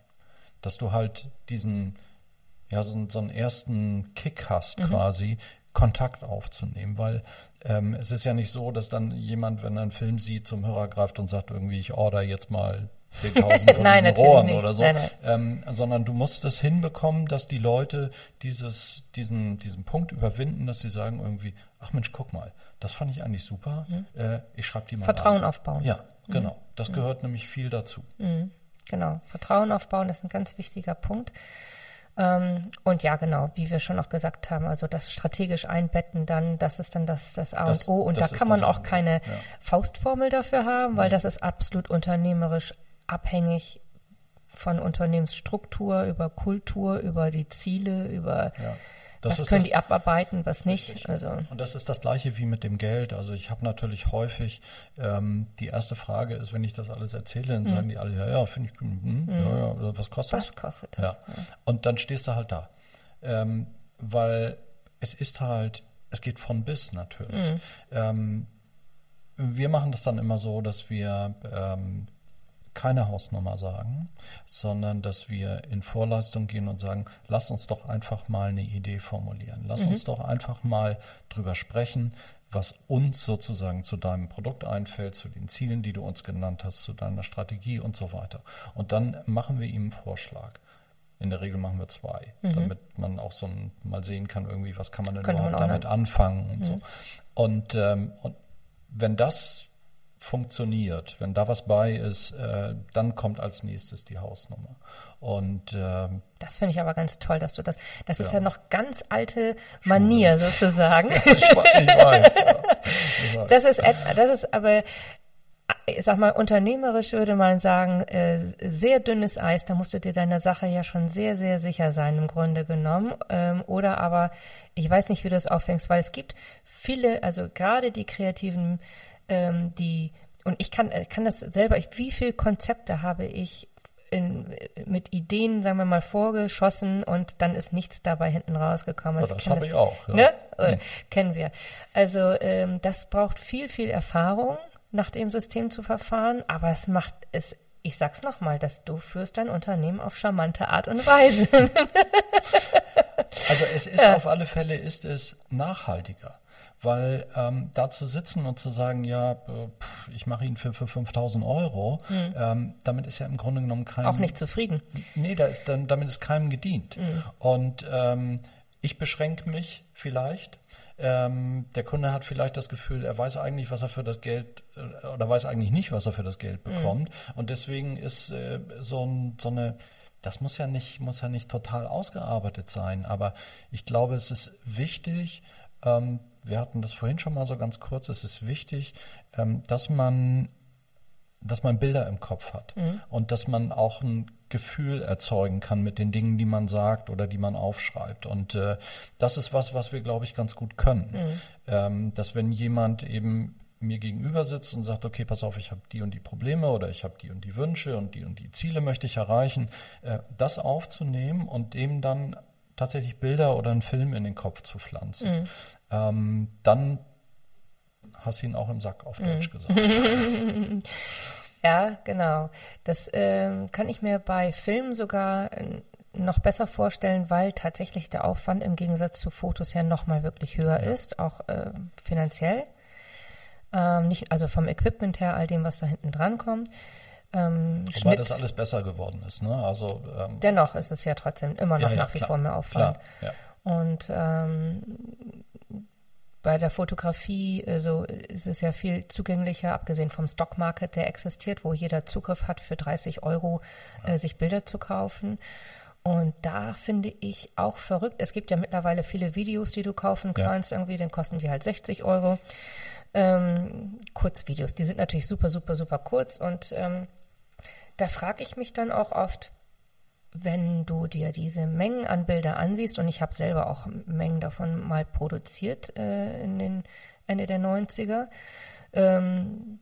Dass du halt diesen, ja, so, so einen ersten Kick hast mhm. quasi, Kontakt aufzunehmen, weil ähm, es ist ja nicht so, dass dann jemand, wenn er einen Film sieht, zum Hörer greift und sagt irgendwie, ich order jetzt mal 10.000 von nein, diesen Rohren nicht. oder so, nein, nein. Ähm, sondern du musst es hinbekommen, dass die Leute dieses, diesen, diesen Punkt überwinden, dass sie sagen irgendwie, ach Mensch, guck mal, das fand ich eigentlich super, mhm. äh, ich schreibe die mal Vertrauen an. aufbauen. Ja, genau. Mhm. Das mhm. gehört nämlich viel dazu. Mhm. Genau, Vertrauen aufbauen, ist ein ganz wichtiger Punkt. Ähm, und ja, genau, wie wir schon auch gesagt haben, also das strategisch einbetten dann, das ist dann das, das A das, und O. Und da kann man auch keine ja. Faustformel dafür haben, weil das ist absolut unternehmerisch abhängig von Unternehmensstruktur, über Kultur, über die Ziele, über ja, was können das, die abarbeiten, was nicht. Richtig. Also und das ist das gleiche wie mit dem Geld. Also ich habe natürlich häufig ähm, die erste Frage ist, wenn ich das alles erzähle, dann mhm. sagen die alle, ja, ja, finde ich, hm, mhm. ja, ja, was kostet was das? kostet das? Ja. Und dann stehst du halt da, ähm, weil es ist halt, es geht von bis natürlich. Mhm. Ähm, wir machen das dann immer so, dass wir ähm, keine Hausnummer sagen, sondern dass wir in Vorleistung gehen und sagen, lass uns doch einfach mal eine Idee formulieren. Lass mhm. uns doch einfach mal drüber sprechen, was uns sozusagen zu deinem Produkt einfällt, zu den Zielen, die du uns genannt hast, zu deiner Strategie und so weiter. Und dann machen wir ihm einen Vorschlag. In der Regel machen wir zwei, mhm. damit man auch so ein, mal sehen kann, irgendwie, was kann man denn Können überhaupt damit anfangen und mhm. so. Und, ähm, und wenn das funktioniert, wenn da was bei ist, äh, dann kommt als nächstes die Hausnummer. Und ähm, das finde ich aber ganz toll, dass du das. Das ja. ist ja noch ganz alte Manier Schule. sozusagen. ich, ich, weiß, ja. ich weiß. Das ist das ist aber ich sag mal, unternehmerisch würde man sagen, äh, sehr dünnes Eis, da musst du dir deiner Sache ja schon sehr, sehr sicher sein, im Grunde genommen. Ähm, oder aber, ich weiß nicht, wie du es auffängst, weil es gibt viele, also gerade die kreativen ähm, die, und ich kann, äh, kann das selber, ich, wie viele Konzepte habe ich in, mit Ideen, sagen wir mal, vorgeschossen und dann ist nichts dabei hinten rausgekommen. Ja, das habe ich auch. Ja. Ne? Hm. Kennen wir. Also ähm, das braucht viel, viel Erfahrung, nach dem System zu verfahren, aber es macht es, ich sag's nochmal, dass du führst dein Unternehmen auf charmante Art und Weise. also es ist ja. auf alle Fälle ist es nachhaltiger. Weil ähm, da zu sitzen und zu sagen, ja, ich mache ihn für, für 5000 Euro, mhm. ähm, damit ist ja im Grunde genommen kein... Auch nicht zufrieden. Nee, da ist dann, damit ist keinem gedient. Mhm. Und ähm, ich beschränke mich vielleicht. Ähm, der Kunde hat vielleicht das Gefühl, er weiß eigentlich, was er für das Geld äh, oder weiß eigentlich nicht, was er für das Geld mhm. bekommt. Mhm. Und deswegen ist äh, so, ein, so eine das muss ja nicht, muss ja nicht total ausgearbeitet sein, aber ich glaube, es ist wichtig, ähm, wir hatten das vorhin schon mal so ganz kurz, es ist wichtig, ähm, dass man dass man Bilder im Kopf hat Mhm. und dass man auch ein Gefühl erzeugen kann mit den Dingen, die man sagt oder die man aufschreibt. Und äh, das ist was, was wir, glaube ich, ganz gut können. Mhm. Ähm, dass wenn jemand eben mir gegenüber sitzt und sagt, okay, pass auf, ich habe die und die Probleme oder ich habe die und die Wünsche und die und die Ziele möchte ich erreichen, äh, das aufzunehmen und dem dann tatsächlich Bilder oder einen Film in den Kopf zu pflanzen. Mhm. Ähm, dann hast du ihn auch im Sack auf Mhm. Deutsch gesagt. Ja, genau. Das ähm, kann ich mir bei Filmen sogar äh, noch besser vorstellen, weil tatsächlich der Aufwand im Gegensatz zu Fotos ja nochmal wirklich höher ist, auch äh, finanziell. Ähm, nicht, also vom Equipment her, all dem, was da hinten dran kommt. Ähm, Wobei Schnitt, das alles besser geworden ist. Ne? Also ähm, dennoch ist es ja trotzdem immer noch Ja, ja, nach wie klar. vor mehr Aufwand. klar, ja. Und ähm, bei der Fotografie so ist es ja viel zugänglicher, abgesehen vom Stockmarket, der existiert, wo jeder Zugriff hat, für 30 Euro äh, sich Bilder zu kaufen. Und da finde ich auch verrückt. Es gibt ja mittlerweile viele Videos, die du kaufen Ja. kannst, irgendwie, dann kosten die halt 60 Euro. Ähm, Kurzvideos, die sind natürlich super, super, super kurz. Und ähm, da frage ich mich dann auch oft, wenn du dir diese Mengen an Bilder ansiehst, und ich habe selber auch Mengen davon mal produziert äh, in den Ende der 90er, ähm,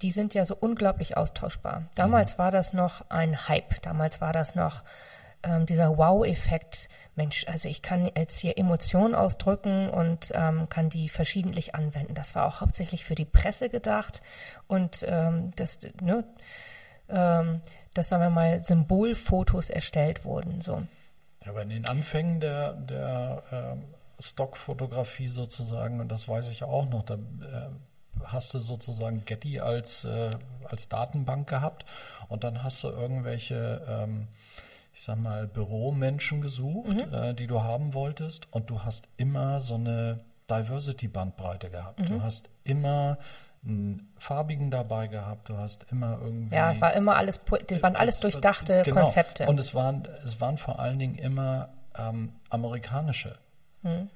die sind ja so unglaublich austauschbar. Damals war das noch ein Hype, damals war das noch ähm, dieser Wow-Effekt. Mensch, also ich kann jetzt hier Emotionen ausdrücken und ähm, kann die verschiedentlich anwenden. Das war auch hauptsächlich für die Presse gedacht und ähm, das, ne, ähm, dass, sagen wir mal, Symbolfotos erstellt wurden. So. Ja, aber in den Anfängen der, der ähm, Stockfotografie sozusagen, und das weiß ich auch noch, da äh, hast du sozusagen Getty als, äh, als Datenbank gehabt und dann hast du irgendwelche, ähm, ich sag mal, Büromenschen gesucht, äh, die du haben wolltest und du hast immer so eine Diversity-Bandbreite gehabt. Du hast immer einen farbigen dabei gehabt, du hast immer irgendwie Ja, war immer alles, das waren alles durchdachte Genau. Konzepte. Und es waren, es waren vor allen Dingen immer ähm, amerikanische Hm.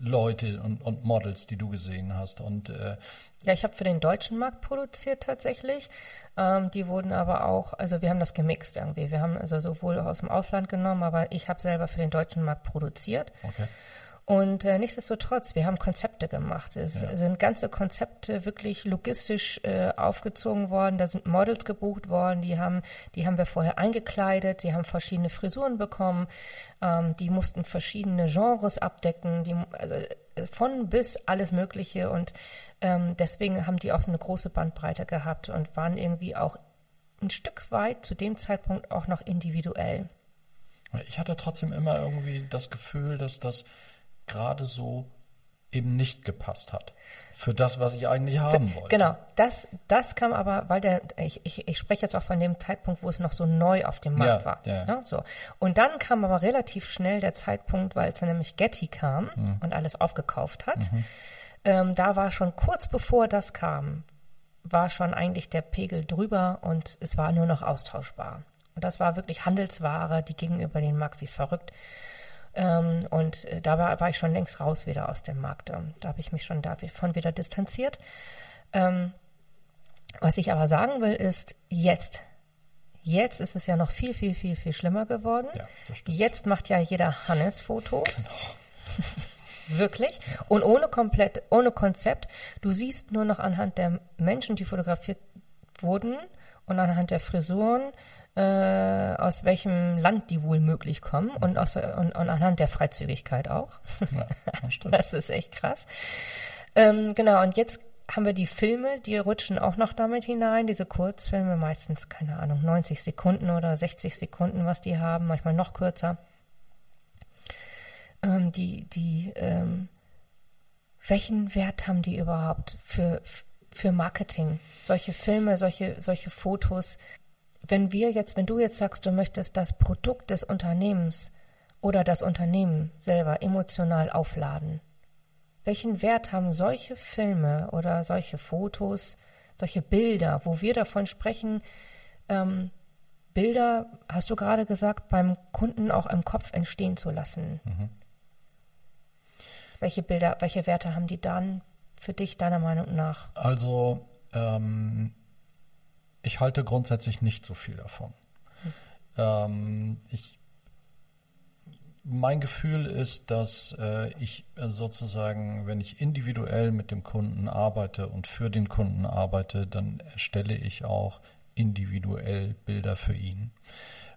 Leute und, und Models, die du gesehen hast. Und äh, Ja, ich habe für den deutschen Markt produziert tatsächlich. Ähm, die wurden aber auch, also wir haben das gemixt irgendwie. Wir haben also sowohl aus dem Ausland genommen, aber ich habe selber für den deutschen Markt produziert. okay. Und äh, nichtsdestotrotz, wir haben Konzepte gemacht. Es Ja. sind ganze Konzepte wirklich logistisch äh, aufgezogen worden. Da sind Models gebucht worden, die haben, die haben wir vorher eingekleidet, die haben verschiedene Frisuren bekommen, ähm, die mussten verschiedene Genres abdecken, die, also äh, von bis alles Mögliche. Und ähm, deswegen haben die auch so eine große Bandbreite gehabt und waren irgendwie auch ein Stück weit zu dem Zeitpunkt auch noch individuell. Ich hatte trotzdem immer irgendwie das Gefühl, dass das gerade so eben nicht gepasst hat. Für das, was ich eigentlich haben wollte. Genau, das, das kam aber, weil der, ich, ich, ich spreche jetzt auch von dem Zeitpunkt, wo es noch so neu auf dem Markt Ja, war. ja. Ne, so. Und dann kam aber relativ schnell der Zeitpunkt, weil es dann nämlich Getty kam Mhm. und alles aufgekauft hat. Ähm, da war schon kurz bevor das kam, war schon eigentlich der Pegel drüber und es war nur noch austauschbar. Und das war wirklich Handelsware, die ging über den Markt wie verrückt. Ähm, und äh, da war, ich schon längst raus wieder aus dem Markt. Ähm, da habe ich mich schon davon wieder distanziert. Ähm, was ich aber sagen will, ist jetzt. Jetzt ist es ja noch viel, viel, viel, viel schlimmer geworden. Ja. Jetzt macht ja jeder Hannes Fotos. Wirklich. Und ohne komplett, ohne Konzept. Du siehst nur noch anhand der Menschen, die fotografiert wurden und anhand der Frisuren, äh, aus welchem Land die wohl möglich kommen und, aus, und, und anhand der Freizügigkeit auch. Ja, das. Das ist echt krass. Ähm, genau, und jetzt haben wir die Filme, die rutschen auch noch damit hinein, diese Kurzfilme, meistens, keine Ahnung, 90 Sekunden oder 60 Sekunden, was die haben, manchmal noch kürzer. Ähm, die, die, ähm, welchen Wert haben die überhaupt für, für Marketing? Solche Filme, solche, solche Fotos. Wenn wir jetzt, wenn du jetzt sagst, du möchtest das Produkt des Unternehmens oder das Unternehmen selber emotional aufladen, welchen Wert haben solche Filme oder solche Fotos, solche Bilder, wo wir davon sprechen, ähm, Bilder, hast du gerade gesagt, beim Kunden auch im Kopf entstehen zu lassen? Welche Bilder, welche Werte haben die dann für dich deiner Meinung nach? Also ähm, ich halte grundsätzlich nicht so viel davon. Ähm, ich, mein Gefühl ist, dass äh, ich sozusagen, wenn ich individuell mit dem Kunden arbeite und für den Kunden arbeite, dann erstelle ich auch individuell Bilder für ihn.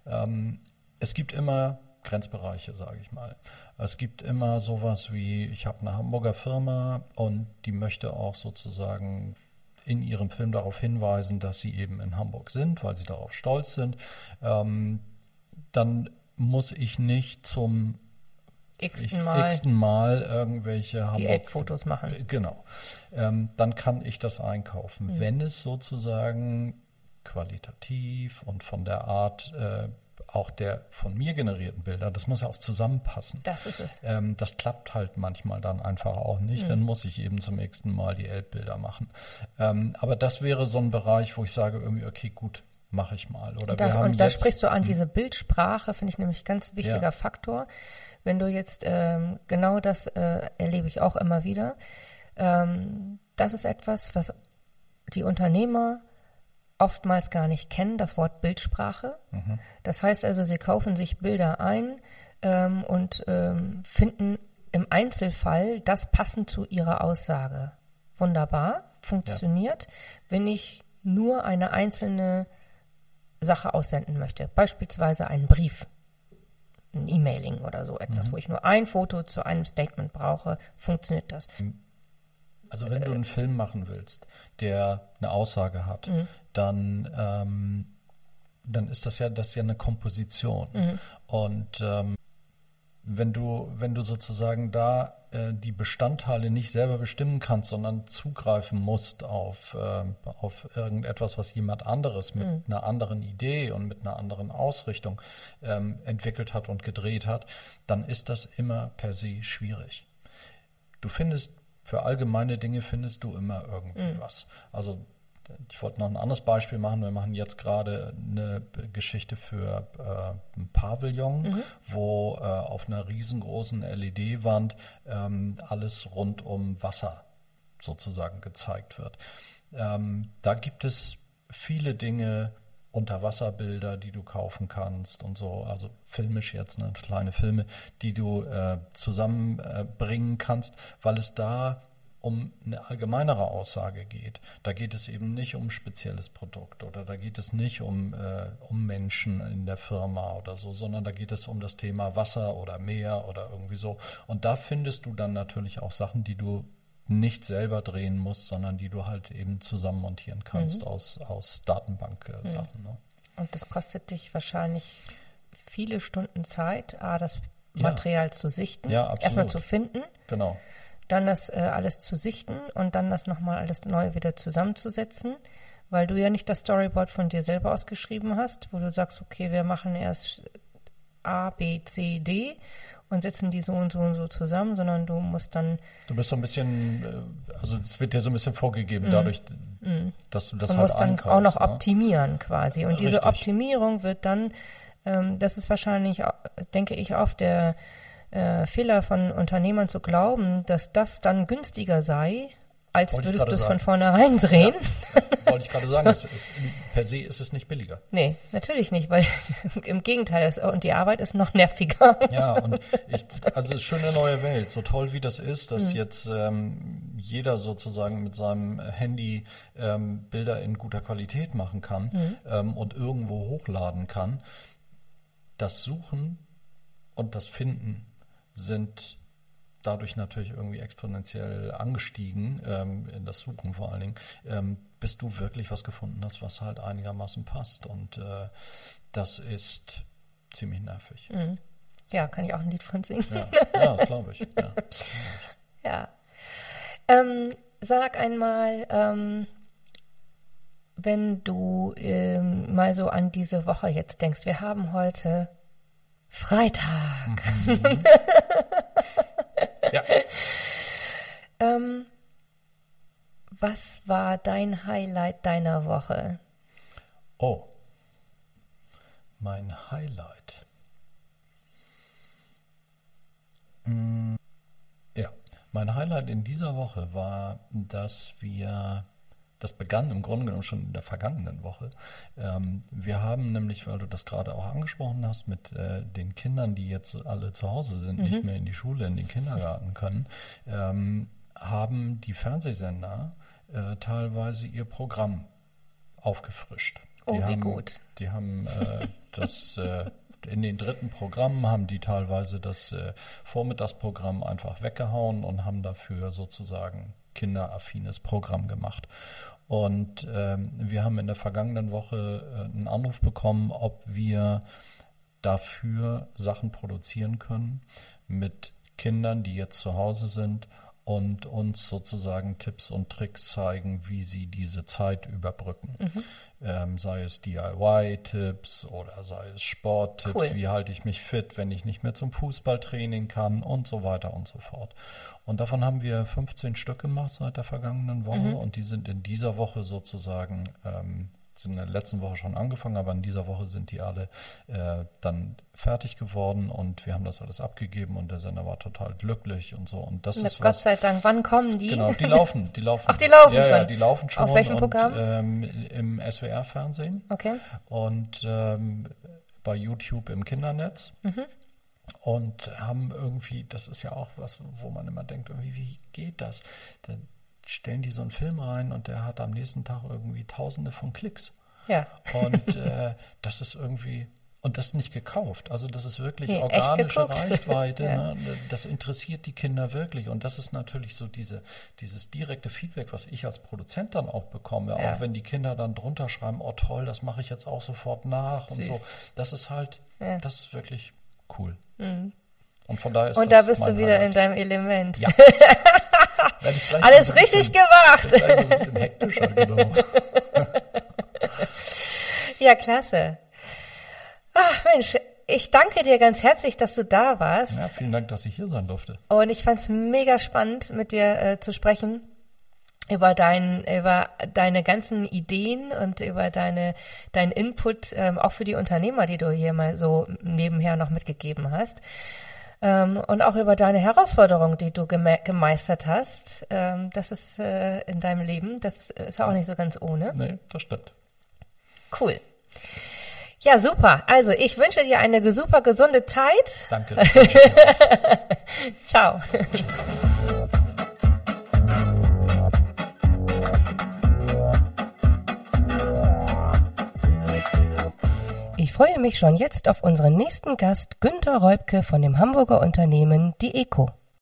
Ähm, es gibt immer Grenzbereiche, sage ich mal. Es gibt immer sowas wie, ich habe eine Hamburger Firma und die möchte auch sozusagen in ihrem Film darauf hinweisen, dass sie eben in Hamburg sind, weil sie darauf stolz sind. Ähm, dann muss ich nicht zum x-ten Mal, x Mal irgendwelche Hamburg-Fotos machen. Genau. Ähm, dann kann ich das einkaufen. Mhm. Wenn es sozusagen qualitativ und von der Art äh, auch der von mir generierten Bilder, das muss ja auch zusammenpassen. Das ist es. Ähm, das klappt halt manchmal dann einfach auch nicht. Mhm. Dann muss ich eben zum nächsten Mal die Elbbilder machen. Ähm, aber das wäre so ein Bereich, wo ich sage irgendwie, okay, gut, mache ich mal. Oder da, wir haben und da sprichst du an, hm. diese Bildsprache finde ich nämlich ganz wichtiger ja. Faktor. Wenn du jetzt ähm, genau das äh, erlebe ich auch immer wieder. Ähm, das ist etwas, was die Unternehmer oftmals gar nicht kennen, das Wort Bildsprache. Mhm. Das heißt also, sie kaufen sich Bilder ein ähm, und ähm, finden im Einzelfall das passend zu ihrer Aussage. Wunderbar, funktioniert, ja. wenn ich nur eine einzelne Sache aussenden möchte. Beispielsweise einen Brief, ein E-Mailing oder so etwas, mhm. wo ich nur ein Foto zu einem Statement brauche, funktioniert das. Also wenn du einen Film machen willst, der eine Aussage hat, mhm. Dann ähm, dann ist das ja das ist ja eine Komposition mhm. und ähm, wenn du, wenn du sozusagen da äh, die Bestandteile nicht selber bestimmen kannst, sondern zugreifen musst auf, äh, auf irgendetwas, was jemand anderes mit mhm. einer anderen Idee und mit einer anderen Ausrichtung ähm, entwickelt hat und gedreht hat, dann ist das immer per se schwierig. Du findest für allgemeine Dinge findest du immer irgendwie mhm. was. Also ich wollte noch ein anderes Beispiel machen. Wir machen jetzt gerade eine Geschichte für äh, ein Pavillon, mhm. wo äh, auf einer riesengroßen LED-Wand ähm, alles rund um Wasser sozusagen gezeigt wird. Ähm, da gibt es viele Dinge, Unterwasserbilder, die du kaufen kannst und so, also filmisch jetzt, ne, kleine Filme, die du äh, zusammenbringen kannst, weil es da um eine allgemeinere Aussage geht. Da geht es eben nicht um spezielles Produkt oder da geht es nicht um, äh, um Menschen in der Firma oder so, sondern da geht es um das Thema Wasser oder Meer oder irgendwie so. Und da findest du dann natürlich auch Sachen, die du nicht selber drehen musst, sondern die du halt eben zusammen montieren kannst mhm. aus, aus Datenbank-Sachen. Mhm. Ne? Und das kostet dich wahrscheinlich viele Stunden Zeit, A, das Material ja. zu sichten, ja, erstmal zu finden. Genau dann das äh, alles zu sichten und dann das nochmal alles neu wieder zusammenzusetzen, weil du ja nicht das Storyboard von dir selber ausgeschrieben hast, wo du sagst, okay, wir machen erst A, B, C, D und setzen die so und so und so zusammen, sondern du musst dann. Du bist so ein bisschen, äh, also es wird dir so ein bisschen vorgegeben, mm, dadurch, mm. dass du das und halt musst dann auch noch ne? optimieren quasi. Und diese Optimierung wird dann, ähm, das ist wahrscheinlich, denke ich, oft der äh, Fehler von Unternehmern zu glauben, dass das dann günstiger sei, als Wollte würdest du es von vornherein drehen. Ja, wollte ich gerade sagen, so. ist, per se ist es nicht billiger. Nee, natürlich nicht, weil im Gegenteil, ist, und die Arbeit ist noch nerviger. Ja, und ich, also es ist schon eine neue Welt. So toll wie das ist, dass mhm. jetzt ähm, jeder sozusagen mit seinem Handy ähm, Bilder in guter Qualität machen kann mhm. ähm, und irgendwo hochladen kann. Das Suchen und das Finden sind dadurch natürlich irgendwie exponentiell angestiegen, ähm, in das Suchen vor allen Dingen, ähm, bis du wirklich was gefunden hast, was halt einigermaßen passt. Und äh, das ist ziemlich nervig. Mhm. Ja, kann ich auch ein Lied von singen. Ja, ja das glaube ich. Ja. ja. Ähm, sag einmal, ähm, wenn du ähm, mal so an diese Woche jetzt denkst, wir haben heute Freitag. Mhm. ja. ähm, was war dein Highlight deiner Woche? Oh, mein Highlight. Mm, ja, mein Highlight in dieser Woche war, dass wir das begann im Grunde genommen schon in der vergangenen Woche. Ähm, wir haben nämlich, weil du das gerade auch angesprochen hast, mit äh, den Kindern, die jetzt alle zu Hause sind, mhm. nicht mehr in die Schule, in den Kindergarten können, ähm, haben die Fernsehsender äh, teilweise ihr Programm aufgefrischt. Oh, die wie haben, gut. Die haben äh, das äh, in den dritten Programmen haben die teilweise das äh, Vormittagsprogramm einfach weggehauen und haben dafür sozusagen kinderaffines Programm gemacht. Und ähm, wir haben in der vergangenen Woche äh, einen Anruf bekommen, ob wir dafür Sachen produzieren können mit Kindern, die jetzt zu Hause sind und uns sozusagen Tipps und Tricks zeigen, wie sie diese Zeit überbrücken. Mhm. Ähm, sei es DIY-Tipps oder sei es Sporttipps, cool. wie halte ich mich fit, wenn ich nicht mehr zum Fußballtraining kann und so weiter und so fort. Und davon haben wir 15 Stück gemacht seit der vergangenen Woche mhm. und die sind in dieser Woche sozusagen ähm, sind in der letzten Woche schon angefangen, aber in dieser Woche sind die alle äh, dann fertig geworden und wir haben das alles abgegeben und der Sender war total glücklich und so. Und das Na, ist Gott was, sei Dank. Wann kommen die? Genau, die laufen, die laufen. Ach, die laufen ja, schon. Ja, die laufen schon. Auf welchem und, Programm? Ähm, Im SWR-Fernsehen. Okay. Und ähm, bei YouTube im Kindernetz. Mhm und haben irgendwie, das ist ja auch was, wo man immer denkt, irgendwie, wie geht das? Stellen die so einen Film rein und der hat am nächsten Tag irgendwie tausende von Klicks. Ja. Und äh, das ist irgendwie, und das nicht gekauft. Also das ist wirklich nee, organische Reichweite. ja. ne? Das interessiert die Kinder wirklich. Und das ist natürlich so diese, dieses direkte Feedback, was ich als Produzent dann auch bekomme. Ja. Auch wenn die Kinder dann drunter schreiben, oh toll, das mache ich jetzt auch sofort nach Süß. und so. Das ist halt, ja. das ist wirklich cool. Mhm. Und von daher ist Und da bist du wieder Highlight. in deinem Element. Ja. Alles richtig gemacht. Ein bisschen hektischer, genau. ja, klasse. Ach Mensch, ich danke dir ganz herzlich, dass du da warst. Ja, vielen Dank, dass ich hier sein durfte. Und ich fand es mega spannend, mit dir äh, zu sprechen über dein, über deine ganzen Ideen und über deine, deinen Input, ähm, auch für die Unternehmer, die du hier mal so nebenher noch mitgegeben hast. Ähm, und auch über deine Herausforderungen, die du geme gemeistert hast. Ähm, das ist äh, in deinem Leben, das ist auch nicht so ganz ohne. Nee, das stimmt. Cool. Ja, super. Also ich wünsche dir eine super gesunde Zeit. Danke. Ciao. Ich freue mich schon jetzt auf unseren nächsten Gast, Günter Reubke von dem Hamburger Unternehmen Die Eco.